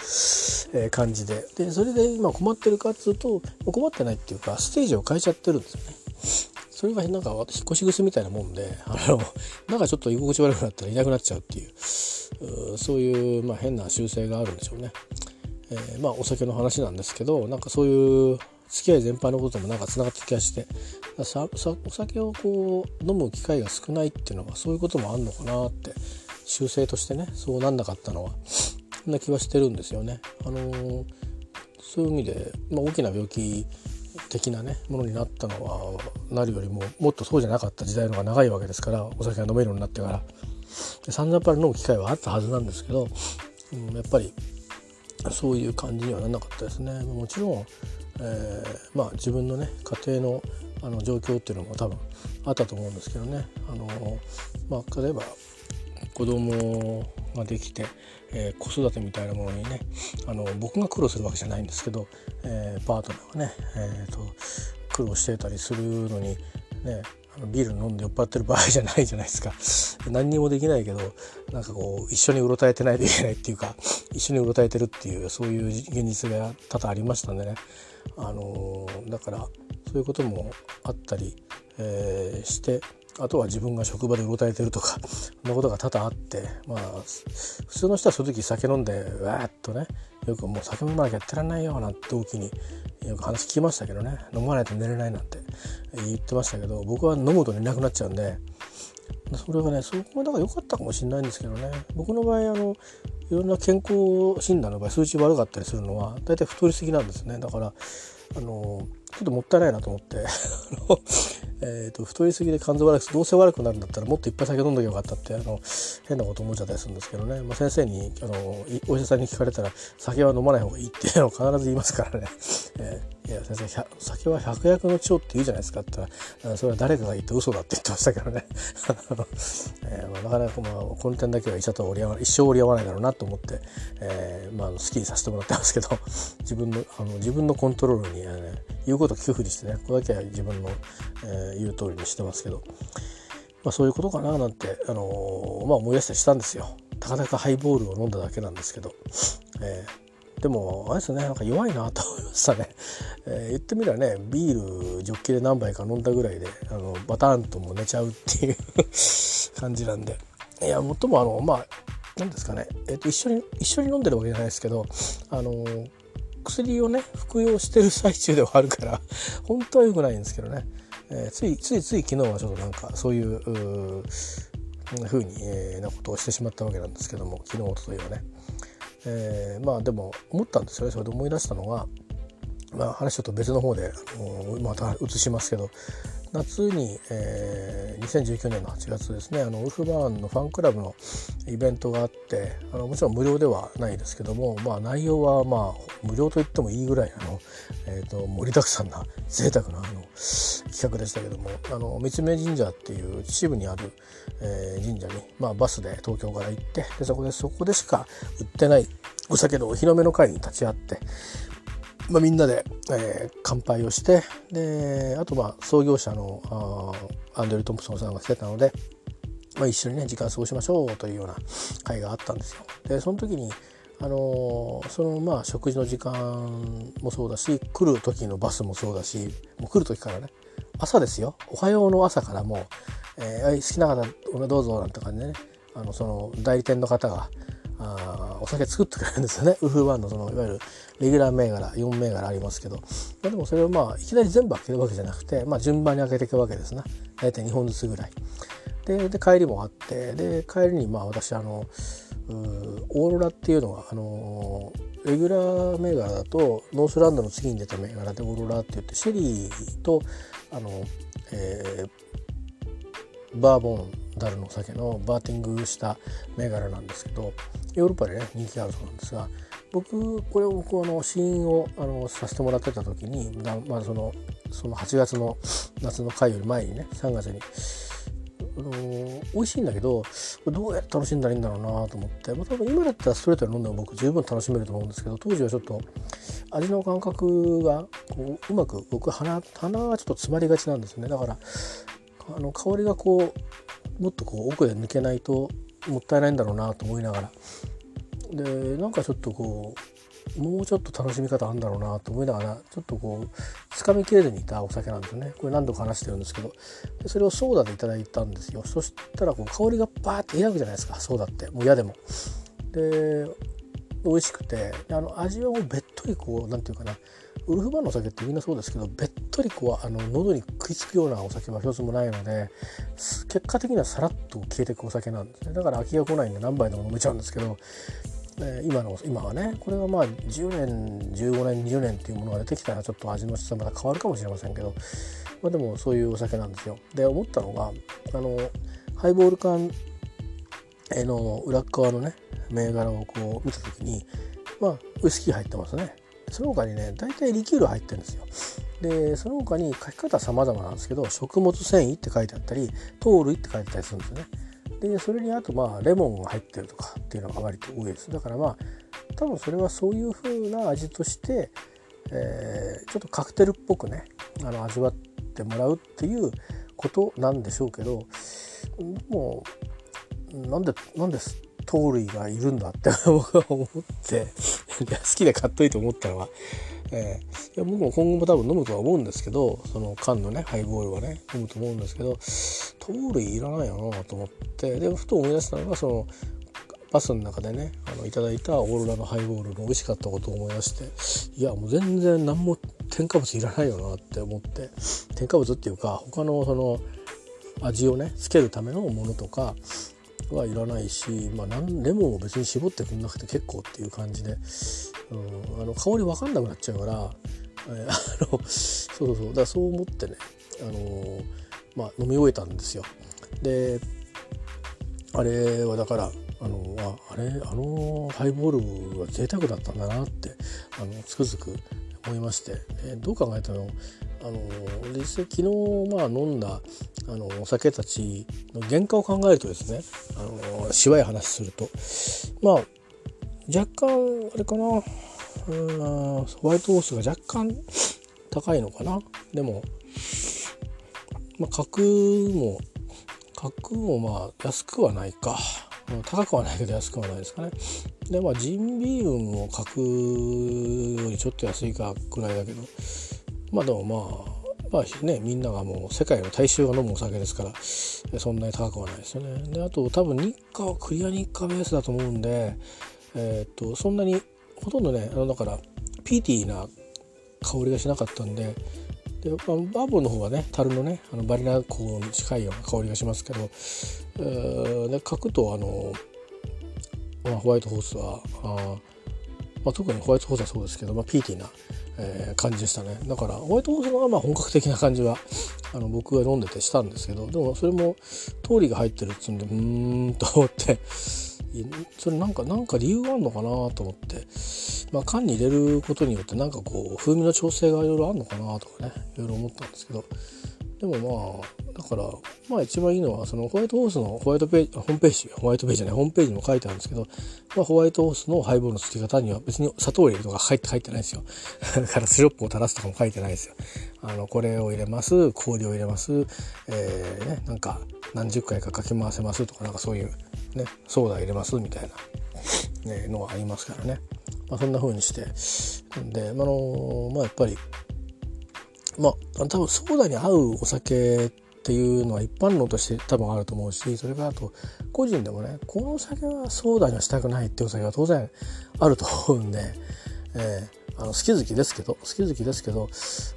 え感じででそれで今困ってるかっつうと困ってないっていうかステージを変えちゃってるんですよね。それがなんか引っ越し癖みたいなもんであのなんかちょっと居心地悪くなったらいなくなっちゃうっていうそういう、まあ、変な習性があるんでしょうね。えー、まあお酒の話なんですけどなんかそういう付き合い全般のこともなんかつながった気がしてさお酒をこう飲む機会が少ないっていうのはそういうこともあんのかなって習性としてねそうなんなかったのはそんな気はしてるんですよね。あのー、そういう意味で、まあ、大きな病気的なねものになったのはなるよりももっとそうじゃなかった時代の方が長いわけですからお酒が飲めるようになってから散々やっぱり飲む機会はあったはずなんですけど、うん、やっぱりそういう感じにはならなかったですね。もちろん、えー、まあ自分のね家庭のあの状況っていうのも多分あったと思うんですけどね。あのまあ、例えば子供ができて、えー、子育てみたいなものにねあの僕が苦労するわけじゃないんですけど、えー、パートナーがね、えーと、苦労してたりするのにねビール飲んで酔っ払ってる場合じゃないじゃないですか。何にもできないけどなんかこう一緒にうろたえてないといけないっていうか一緒にうろたえてるっていうそういう現実が多々ありましたんでね、あのー、だからそういうこともあったり、えー、してあとは自分が職場でうろたえてるとか そんなことが多々あってまあ普通の人はその時酒飲んでわーっとねよくもう酒飲まなきゃやってらんないよなんて同期によく話聞きましたけどね。飲まないと寝れないなんて言ってましたけど僕は飲むと寝なくなっちゃうんで。それがねそこがだから良かったかもしれないんですけどね。僕の場合あのいろんな健康診断の場合数値悪かったりするのは大体太りすぎなんですね。だからあのちょっともったいないなと思って。えーと、太りすぎで肝臓悪くどうせ悪くなるんだったらもっといっぱい酒飲んどきゃよかったってあの変なこと思っちゃったりするんですけどね、まあ、先生にあのお医者さんに聞かれたら酒は飲まない方がいいっていうのを必ず言いますからね、えー、いや先生酒は百薬の長って言うじゃないですかって言ったらそれは誰かが言って嘘だって言ってましたけどね、えーまあ、なかなか、まあ、この点だけは医者と折り合わ一生折り合わないだろうなと思って、えーまあ、好きにさせてもらってますけど自分のあの自分のコントロールに、ね、言うこ聞くふりしてねここだけは自分の、えー、言う通りにしてますけど、まあ、そういうことかななんて、あのー、まあ、思い出したりしたんですよ。たかだかハイボールを飲んだだけなんですけど、えー、でもあれですねなんか弱いなと思いましたね、えー、言ってみればねビールジョッキで何杯か飲んだぐらいであのバターンとも寝ちゃうっていう 感じなんで。いやもっともあのまあ何ですかね、えー、と一緒に一緒に飲んでるわけじゃないですけどあの薬をね服用してる最中ではあるから 本当は良くないんですけどね、えー、ついついつい昨日はちょっとなんかそういうふうに、えー、なことをしてしまったわけなんですけども昨日おとといはね、えー、まあでも思ったんですよね。それで思い出したのがまあ話ちょっと別の方でまた移しますけど夏に、えー、2019年の8月ですねあのウルフバーンのファンクラブのイベントがあってあのもちろん無料ではないですけども、まあ、内容はまあ無料と言ってもいいぐらいあの、えーと、盛りだくさんな贅沢なあの企画でしたけどもあの三峯神社っていう秩父にある、えー、神社に、まあ、バスで東京から行ってでそこでそこでしか売ってないお酒のお披露目の会に立ち会ってまあ、みんなで、えー、乾杯をしてであとまあ創業者のアンドリュー・トンプソンさんが来てたので、まあ、一緒にね時間過ごしましょうというような会があったんですよ。でその時にあの、そのまあ食事の時間もそうだし来る時のバスもそうだしもう来る時からね朝ですよ「おはよう」の朝からもう「えー、好きな方どうぞ」なんて感じでねあのその代理店の方があお酒作ってくれるんですよねウフーワンのそのいわゆるレギュラー銘柄4銘柄ありますけど、まあ、でもそれをまあいきなり全部開けるわけじゃなくて、まあ、順番に開けていくわけですな大体2本ずつぐらい。でで帰りもあってで帰りにまあ私あのオーロラっていうのがあのレギュラー銘柄だとノースランドの次に出た銘柄でオーロラって言ってシェリーとあの、えー、バーボンダルのお酒のバーティングした銘柄なんですけどヨーロッパでね人気があるそうなんですが僕これをこの試飲をあのさせてもらってた時にまあそのその8月の夏の回より前にね3月にあの美味しいんだけどどうやって楽しんだらいいんだろうなと思って、まあ、多分今だったらストレートで飲んでも僕十分楽しめると思うんですけど当時はちょっと味の感覚がこううまく僕鼻鼻がちょっと詰まりがちなんですね。だからあの香りがこうもっとこう奥へ抜けないともったいないんだろうなと思いながらでなんかちょっとこうもうちょっと楽しみ方あるんだろうなと思いながらちょっとこうつかみきれずにいたお酒なんですね。これ何度か話してるんですけど。でそれをソーダでいただいたんですよ。そしたらこう香りがバーって開くじゃないですか。ソーダって。もう嫌でも。で美味しくて。あの味はもうべっとりこう何て言うかな。ウルフバーンのお酒ってみんなそうですけどべっとりこうあの喉に食いつくようなお酒は一つもないので結果的にはさらっと消えていくお酒なんですね。だから飽きが来ないんで何杯でも飲めちゃうんですけど、え、今の今はねこれがまあ10年15年20年っていうものが出てきたらちょっと味の質はまた変わるかもしれませんけど、まあ、でもそういうお酒なんですよ。で思ったのがあのハイボール缶の裏側のね銘柄をこう見た時にまあウイスキー入ってますね。その他にね大体リキュール入ってるんですよ。でその他に書き方は様々なんですけど食物繊維って書いてあったり糖類って書いてたりするんですよね。でそれにあとまあレモンが入ってるとかっていうのが割と多いです。だからまあ多分それはそういう風な味として、えー、ちょっとカクテルっぽくねあの味わってもらうっていうことなんでしょうけどもうなんでなんです盗塁がいるんだって 僕は思って 好きで買っといて思ったのは、えー、いや僕も今後も多分飲むとは思うんですけどその缶のねハイボールはね飲むと思うんですけど盗塁いらないよなと思ってでふと思い出したのがそのバスの中でねあのいただいたオーロラのハイボールの美味しかったことを思い出していやもう全然何も添加物いらないよなって思って添加物っていうか他のその味をねつけるためのものとかはいらないし、まあ、レモンを別に絞ってくんなくて結構っていう感じで、うん、あの香り分かんなくなっちゃうから、えー、あのそうそうだからそう思ってね、あのー、まあ、飲み終えたんですよ。であれはだからあのああれあのハイボールは贅沢だったんだなってあのつくづく思いまして、えどう考えたの？あの実際昨日まあ飲んだあのお酒たちの原価を考えるとですねあのしわい話するとまあ若干あれかなうんホワイトホースが若干高いのかな。でも、まあ、角も角もまあ安くはないか。高くはないけど安くはないですかね。でまあジンビームも角よりちょっと安いかぐらいだけど。まあでもまあまあねみんながもう世界の大衆が飲むお酒ですからそんなに高くはないですよね。であと多分日課はクリア日課ベースだと思うんで、えー、っとそんなにほとんどねあのだからピーティーな香りがしなかったんでで、まあ、バーボンの方はね樽のねあのバリナ香に近いような香りがしますけど、えー、で角とあの、まあ、ホワイトホースはあ、まあ、特にホワイトホースはそうですけど、まあ、ピーティーなえー、感じでしたね。だからホワイトホースの方がまあ本格的な感じはあの僕が飲んでてしたんですけどでもそれも通りが入ってるっつうんでうーんと思ってそれなんかなんか理由があるのかなと思って、まあ、缶に入れることによってなんかこう風味の調整がいろいろあるのかなとかねいろいろ思ったんですけどでもまあだからまあ一番いいのはそのホワイトホースのホワイトページホームページホワイトページじゃないホームページにも書いてあるんですけど、まあ、ホワイトホースのハイボールの付き方には別に砂糖入れるとか入って入ってないですよ。だからシロップを垂らすとかも書いてないですよ。あのこれを入れます氷を入れますえー、ねなんか何十回かかき回せますとかなんかそういうねソーダ入れますみたいな、ね、のがありますからね、まあ、そんな風にして。で、あのまあやっぱりまあ多分ソーダに合うお酒っていうのは一般論として多分あると思うしそれからあと個人でもねこのお酒はソーダにはしたくないっていうお酒は当然あると思うんで、えー、あの好き好きですけど好き好きですけど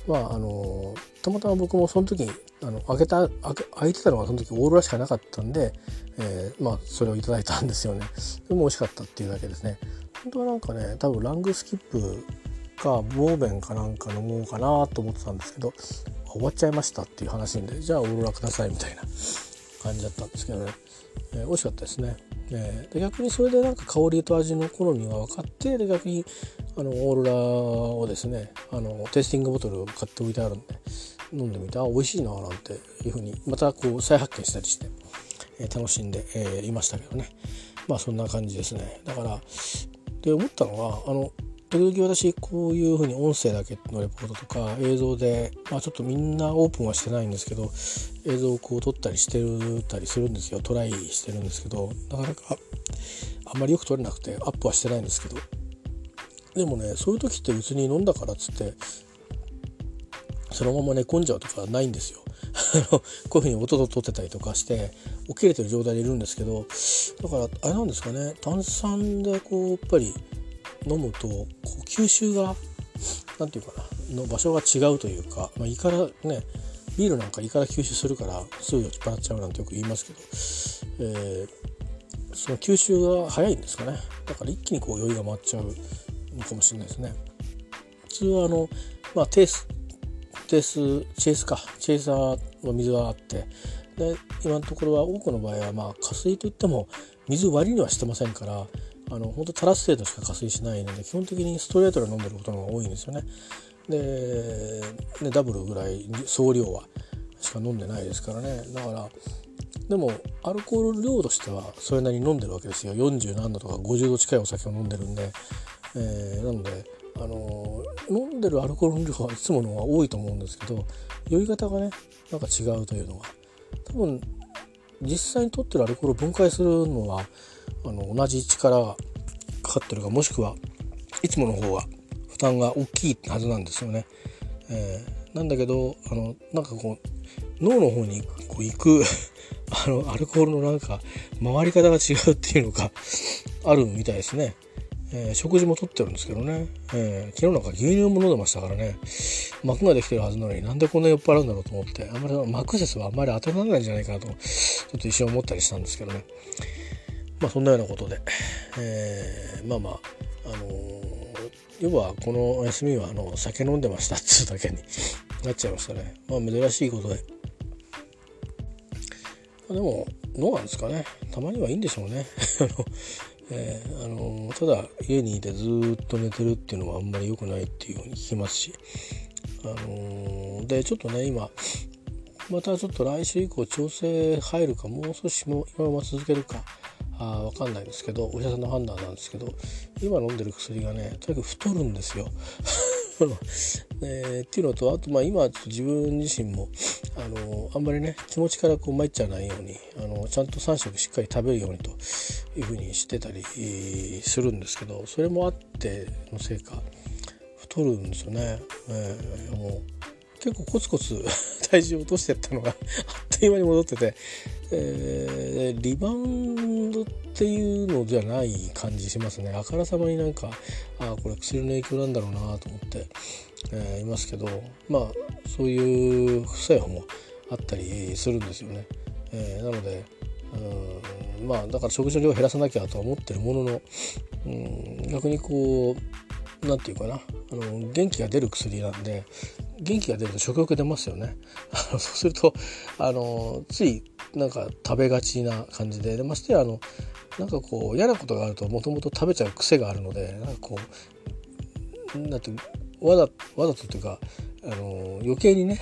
まああのたまたま僕もその時にあの開けた開け開いてたのがその時オーロラしかなかったんで、えー、まあそれをいただいたんですよね。でも美味しかったっていうだけですね。本当はなんかね多分ラングスキップかボーベンかなんか飲もうかなと思ってたんですけど終わっちゃいましたっていう話でじゃあオーロラくださいみたいな感じだったんですけどね、えー、美味しかったですね、えー、で逆にそれでなんか香りと味の好みが分かってで逆にあのオーロラをですねあのテイスティングボトルを買っておいてあるんで飲んでみてあ美味しいななんていうふうにまたこう再発見したりして、えー、楽しんで、えいましたけどね。まあそんな感じですね。だからで思ったのはあの時々私こういうふうに音声だけのレポートとか映像で、まあ、ちょっとみんなオープンはしてないんですけど映像をこう撮ったりしてるたりするんですよトライしてるんですけどなかなかあんまりよく撮れなくてアップはしてないんですけどでもねそういう時って別に飲んだからっつってそのまま寝込んじゃうとかないんですよ。こういうふうに音と撮ってたりとかして起きれてる状態でいるんですけどだからあれなんですかね炭酸でこうやっぱり飲むとこう吸収が何て言うかなの場所が違うというか、まあ、胃からねビールなんか胃から吸収するからすぐ酔っ払っちゃうなんてよく言いますけど、えー、その吸収が早いんですかねだから一気にこう酔いが回っちゃうのかもしれないですね。普通はあの、まあ、テーステースチェイスかチェイサーの水はあってで今のところは多くの場合はまあ加水といっても水割りにはしてませんからあの本当垂らす程度しか加水しないので基本的にストレートで飲んでることの方が多いんですよね。ででダブルぐらい総量はしか飲んでないですからね。だからでもアルコール量としてはそれなりに飲んでるわけですよ。40何度とか50度近いお酒を飲んでるんで、えー、なのであの飲んでるアルコールの量はいつもの方が多いと思うんですけど酔い方がねなんか違うというのが。多分実際に取ってるアルコールを分解するのはあの同じ力がかかってるかもしくはいつもの方が負担が大きいはずなんですよね。えー、なんだけどあのなんかこう脳の方にこう行く あのアルコールのなんか回り方が違うっていうのが あるみたいですね。えー、食事もとってるんですけどね、えー、昨日なんか牛乳も飲んでましたからね膜ができてるはずなのになんでこんな酔っ払うんだろうと思ってあんまり膜説はあんまり当てられないんじゃないかなとちょっと一瞬思ったりしたんですけどねまあそんなようなことで、えー、まあまああの要はこの休みはあの酒飲んでました。っつうだけに。なっちゃいましたね。まあ珍しいことで。までもどうなんですかね。たまにはいいんでしょうね。えー、あのただ家にいてずっと寝てるっていうのはあんまり良くないっていうように聞きますし、あの、でちょっとね今またちょっと来週以降調整入るかもう少しも今まま続けるか。あ分かんないですけどお医者さんの判断なんですけど今飲んでる薬がねとにかく太るんですよ。え ー、っていうのとあとまあ今ちょっと自分自身もあのあんまりね気持ちからこう参っちゃわないようにあのちゃんと3食しっかり食べるようにというふうにしてたりするんですけどそれもあってのせいか太るんですよね。えー、もう結構コツコツ 体重を落としてったのが あっという間に戻ってて、えー、リバウンドっていうのじゃない感じしますねあからさまになんかあこれ薬の影響なんだろうなと思って、えー、いますけどまあそういう副作用もあったりするんですよね。えー、なのでうんまあだから食事の量を減らさなきゃとは思ってるもののうん逆にこう何て言うかな。あの元気が出る薬なんで元気が出ると食欲出ますよね。そうするとあのついなんか食べがちな感じで。でましてやあのなんかこう嫌なことがあるともともと食べちゃう癖があるのでなんかこうなんてわざわざとというかあの余計にね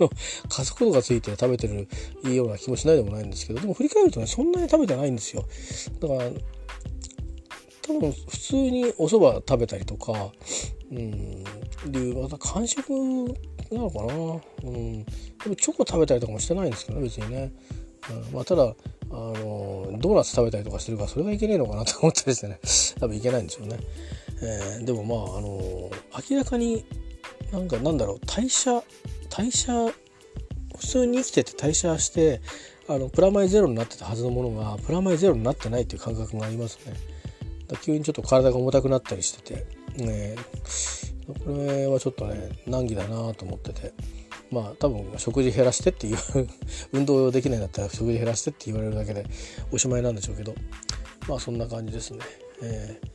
加速度がついて食べてるいいような気もしないでもないんですけどでも振り返るとねそんなに食べてないんですよ。だから多分普通にお蕎麦食べたりとかうん。でまた間食なのかな？うん。でもチョコ食べたりとかもしてないんですけどね別にね、うん。まあ、ただあのドーナツ食べたりとかしてるからそれがいけねえのかなと思ったりしてね。多分いけないんですよね、えー、でもまああの明らかになんかなんだろう。代謝代謝普通に生きてて代謝してあのプラマイゼロになってたはずのものがプラマイゼロになってないっていう感覚がありますね。急にちょっと体が重たくなったりしてて、ね、これはちょっとね難儀だなと思ってて。まあ多分食事減らしてっていう 運動できないんだったら食事減らしてって言われるだけでおしまいなんでしょうけど。まあそんな感じですね。えー、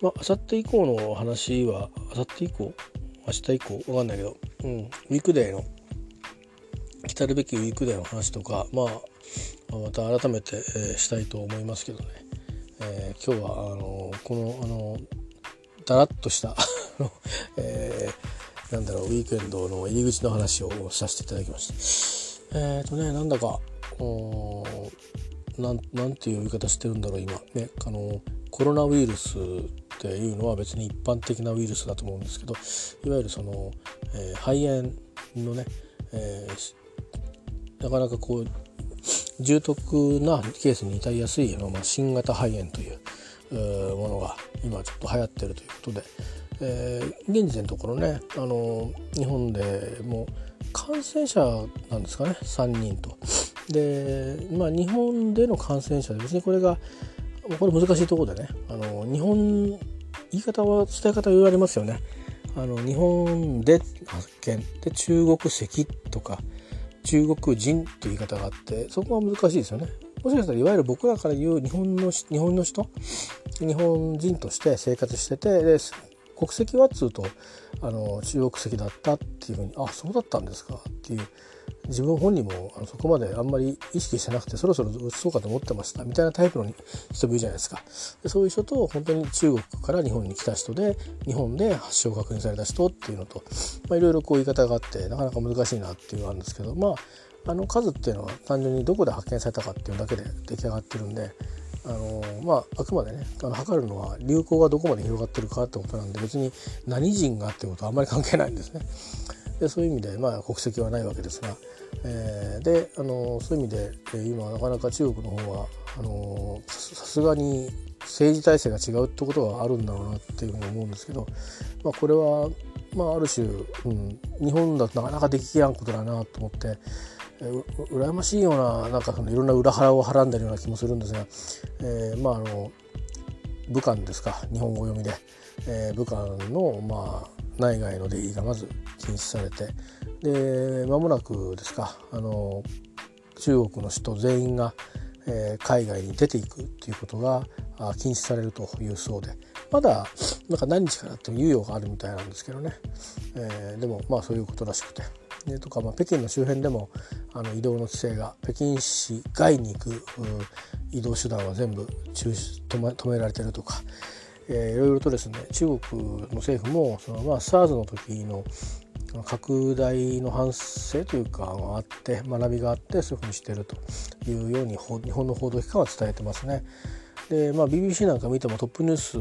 まあ明後日以降の話は明後日以降？明日以降？わかんないけど、うん、ウィークデーの来たるべきウィークデーの話とか、まあ、また改めて、えー、したいと思いますけどね、えー、今日はあのこのあのだらっとした えー、なんだろうウィークエンドの入り口の話をさせていただきました。えっ、ー、とねなんだかおなんなんていう言い方してるんだろう今。ねあのコロナウイルスっていうのは別に一般的なウイルスだと思うんですけどいわゆるその、えー、肺炎のね、えー、なかなかこう重篤なケースに至りやすい、まあ、新型肺炎というものが今ちょっと流行ってるということで、えー、現時点のところねあの日本でも感染者なんですかね3人と。で、まあ、日本での感染者で別にこれがこれ難しいところでねあの日本言い方は伝え方言われますよね。あの日本で発見で中国籍とか中国人という言い方があってそこは難しいですよね。もしかしたらいわゆる僕らから言う日本の日本の人？日本人として生活しててで国籍はっつうとあの中国籍だったっていうふうにあそうだったんですかっていう自分本人もあのそこまであんまり意識してなくてそろそろ移そうかと思ってましたみたいなタイプの人もいるじゃないですかでそういう人と本当に中国から日本に来た人で日本で発症確認された人っていうのといろいろこう言い方があってなかなか難しいなっていうのがあるんですけどまああの数っていうのは単純にどこで発見されたかっていうだけで出来上がってるんであのまああくまでねあの測るのは流行がどこまで広がってるかってことなんで別に何人がってことはあんまり関係ないんですね。でそういう意味で、まあ、国籍はないわけですが、えー、であのそういう意味で、えー、今なかなか中国の方はあのさすがに政治体制が違うってことはあるんだろうなっていうふうに思うんですけど、まあ、これは、まあ、ある種、うん、日本だとなかなかできやんことだなと思って。えー、羨ましいようななんかそのいろんな裏腹をはらんでるような気もするんですが、えー、まああの武漢ですか日本語読みで、えー、武漢のまあ内外の出入りがまず禁止されてで間もなくですかあの中国の人全員が、えー、海外に出ていくっていうことが禁止されるというそうでまだなんか何日からって猶予があるみたいなんですけどね、えー、でもまあそういうことらしくて。でとか、まあ、北京の周辺でもあの移動の規制が北京市外に行く移動手段は全部中止止め止められてるとか、えー、いろいろとですね中国の政府もその、まあ、SARS の時の拡大の反省というかあって学びがあってそういうふうにしてるというように日本の報道機関は伝えてますね。でまあ、BBC なんか見てもトップニュース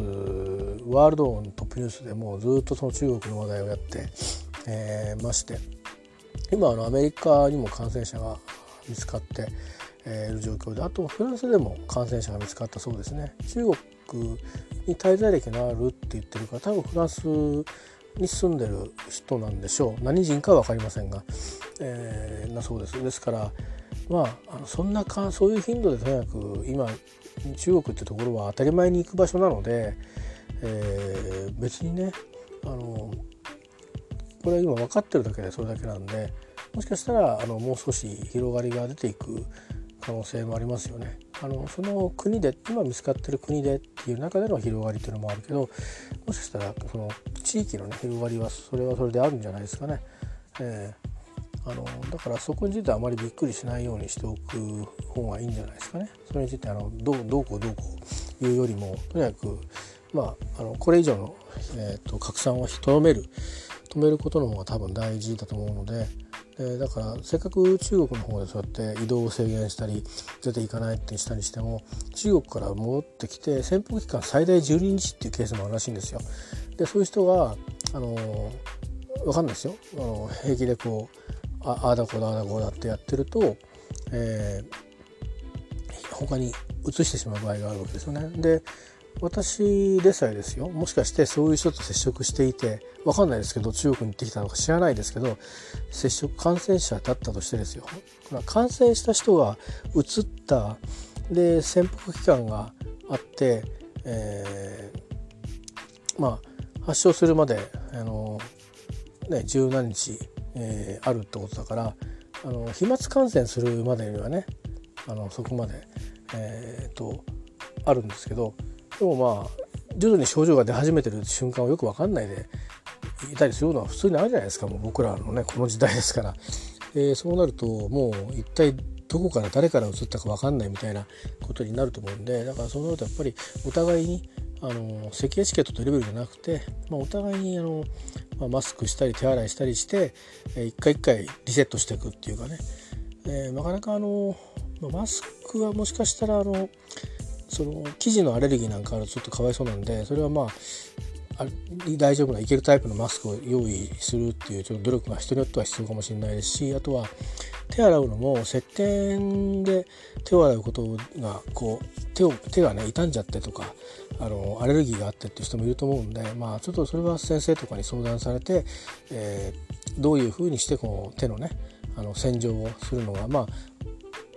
ワールドのトップニュースでもずっとその中国の話題をやって、えー、まして今あのアメリカにも感染者が見つかっている状況であとフランスでも感染者が見つかったそうですね中国に滞在歴のあるって言ってるから多分フランスに住んでる人なんでしょう。何人かは分かりませんが、えー、なそうです。ですからまああのそんなかそういう頻度でとにかく今中国ってところは当たり前に行く場所なので、えー、別にねあのこれは今分かってるだけでそれだけなんでもしかしたらあのもう少し広がりが出ていく可能性もありますよね。あのその国で今見つかってる国でっていう中での広がりっていうのもあるけどもしかしたらその地域のね広がりはそれはそれであるんじゃないですかね。えー、あのだからそこについてはあまりびっくりしないようにしておく方がいいんじゃないですかね。それについてあのどうどうこうどうこういうよりもとにかくまあ、あのこれ以上の、えーと、拡散をとどめる止めることの方が多分大事だと思うので、えだからせっかく中国の方でそうやって移動を制限したり出ていかないってしたりしても中国から戻ってきて潜伏期間最大12日っていうケースもあるらしいんですよ。でそういう人があの分かんないですよあの平気でこうああだこだあだこだってやってると、えー、他に移してしまう場合があるわけですよね。で私でさえですよ。もしかしてそういう人と接触していて分かんないですけど中国に行ってきたのか知らないですけど接触感染者だったとしてですよ。感染した人が移ったで潜伏期間があって、えー、まあ発症するまであの、ね、十何日、えー、あるってことだからあの飛沫感染するまでにはねあのそこまで、えーとあるんですけどでもまあ徐々に症状が出始めてる瞬間をよく分かんないでいたりするのは普通にあるじゃないですか。もう僕らのねこの時代ですから、えー、そうなるともう一体どこから誰から移ったか分かんないみたいなことになると思うんでだからそうなるとやっぱりお互いにあの咳エチケットというレベルじゃなくて、まあ、お互いにあの、まあ、マスクしたり手洗いしたりして、一回一回リセットしていくっていうかね、えー、なかなかあのマスクはもしかしたらあのその生地のアレルギーなんかあるとちょっとかわいそうなんでそれはまあ大丈夫ないけるタイプのマスクを用意するっていうちょっと努力が人によっては必要かもしれないですしあとは手洗うのも石鹸で手を洗うことがこう手を手がね傷んじゃってとかあのアレルギーがあってっていう人もいると思うんでまあちょっとそれは先生とかに相談されて、えー、どういうふうにしてこの手のねあの洗浄をするのがまあ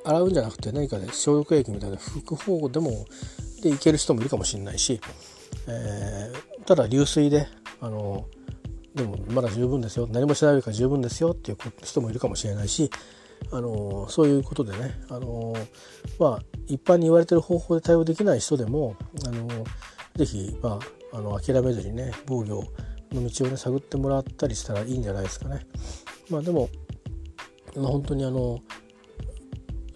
洗うんじゃなくて何かで消毒液みたいな拭く方でもでいける人もいるかもしれないし、えー、ただ流水であのでもまだ十分ですよ何もしないか十分ですよっていう人もいるかもしれないしあのそういうことでねあのまあ一般に言われてる方法で対応できない人でもあのぜひ、まあ、あの諦めずにね防御の道をね探ってもらったりしたらいいんじゃないですかね。まあ、でも、まあ、本当にあの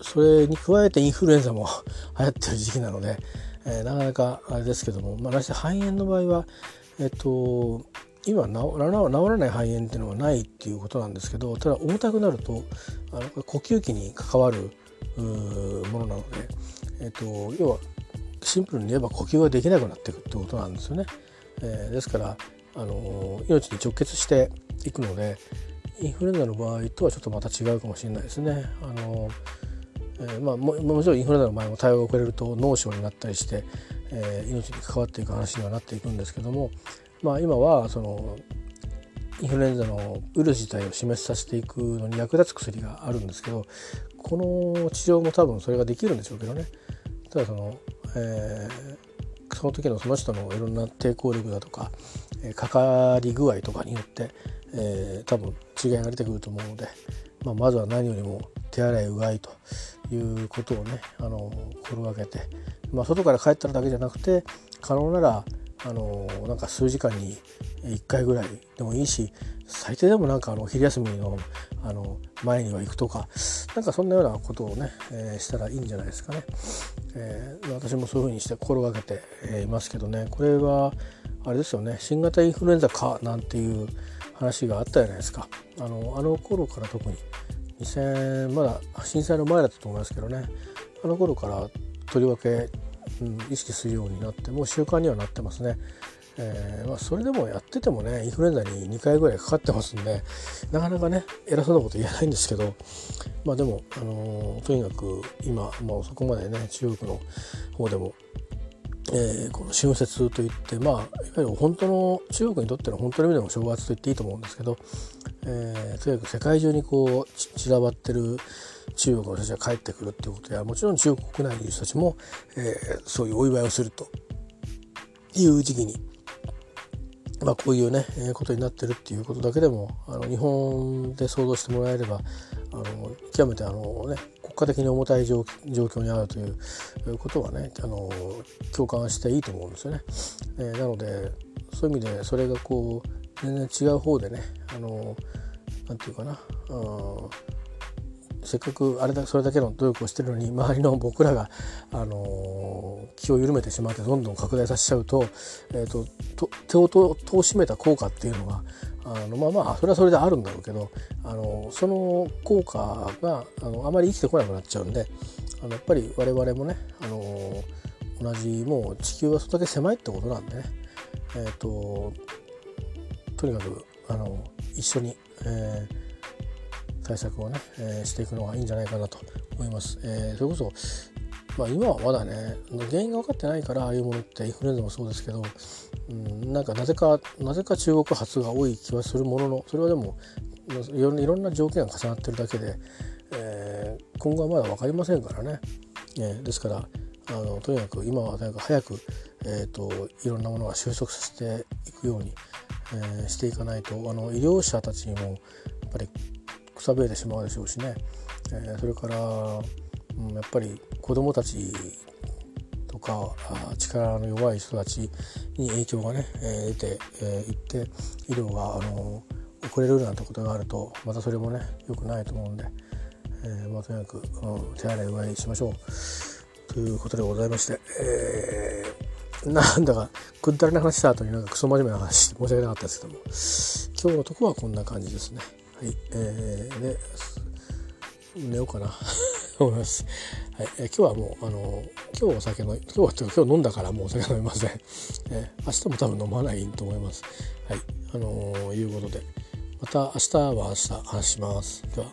それに加えてインフルエンザも 流行ってる時期なので、えー、なかなかあれですけども、まあ、肺炎の場合は、えっと、今治らない肺炎っていうのはないっていうことなんですけどただ重たくなるとあの呼吸器に関わるものなので、えっと、要はシンプルに言えば呼吸ができなくなっていくってことなんですよね。えー、ですからあの命に直結していくのでインフルエンザの場合とはちょっとまた違うかもしれないですね。あのえー、まあ、ももちろんインフルエンザの場合も対応が遅れると脳症になったりして、えー、命に関わっていく話にはなっていくんですけども、まあ、今はそのインフルエンザのウイルス自体を死滅させていくのに役立つ薬があるんですけどこの治療も多分それができるんでしょうけどね。ただその、えー、その時のその人のいろんな抵抗力だとか、えー、かかり具合とかによって、えー、多分違いが出てくると思うので、まあ、まずは何よりも手洗いうがいということをねあの心がけて、まあ、外から帰っただけじゃなくて可能ならあのなんか数時間に1回ぐらいでもいいし最低でもなんかあの昼休みのあの前には行くとかなんかそんなようなことをね、えー、したらいいんじゃないですかね、えー、私もそういうふうにして心がけて、えー、いますけどね。これはあれですよね。新型インフルエンザかなんていう話があったじゃないですか。あのあの頃から特に2000まだ震災の前だったと思いますけどねあの頃からとりわけ、うん、意識するようになってもう習慣にはなってますね。えーまあ、それでもやっててもねインフルエンザに2回ぐらいかかってますんでなかなかね偉そうなこと言えないんですけどまあでも、あのー、とにかく今もうそこまでね中国の方でも、えー、この春節といってまあいわゆる本当の中国にとっての本当の意味での正月と言っていいと思うんですけど、えー、とにかく世界中にこう散らばってる中国の人たちが帰ってくるっていうことやもちろん中国国内にいる人たちも、えー、そういうお祝いをするという時期にまあ、こういうね、えー、ことになってるっていうことだけでもあの日本で想像してもらえればあの極めてあの、ね、国家的に重たい状況にあるということはねあの共感していいと思うんですよね。えー、なのでそういう意味でそれがこう全然違う方でねあのなんていうかなせっかくあれだそれだけの努力をしてるのに周りの僕らが、あの、気を緩めてしまってどんどん拡大させちゃうと,、えーと、と手をととしめた効果っていうのがあのまあまあそれはそれであるんだろうけど、あの、その効果があのあまり生きてこなくなっちゃうんであのやっぱり我々もね、あの、同じもう地球はそれだけ狭いってことなんでね、えーと、とにかくあの一緒に、えー対策をね、えー、していくのがいいんじゃないかなと思います。えー、それこそまあ、今はまだね原因が分かってないからああいうものってインフルエンザもそうですけど、うん、なんかなぜかなぜか中国発が多い気はするもののそれはでもいろんな条件が重なってるだけで、えー、今後はまだ分かりませんからね、えー、ですからあのとにかく今はとにか早く、えーと、いろんなものが収束させていくように、えー、していかないとあの医療者たちにもやっぱりくさびれてしまうでしょうしね、え、それから、うん、やっぱり子どもたちとか力の弱い人たちに影響がね、えー、出てい、えー、って医療が、あの遅れるなんてことがあるとまたそれもね良くないと思うんで、えーまあ、とにかく、うん、手洗いうがいしましょう。ということでございまして、えー、なんだかくだらな話した後になんかクソ真面目な話申し訳なかったですけども。今日のとこはこんな感じですね。はい、えー、で、寝ようかな 思います。はい、えー、今日はもう、あの今日お酒の、今日は今日飲んだからもうお酒飲みません。えー、明日も多分飲まないと思います。はい、あのー、いうことで、また明日は明日話します。では。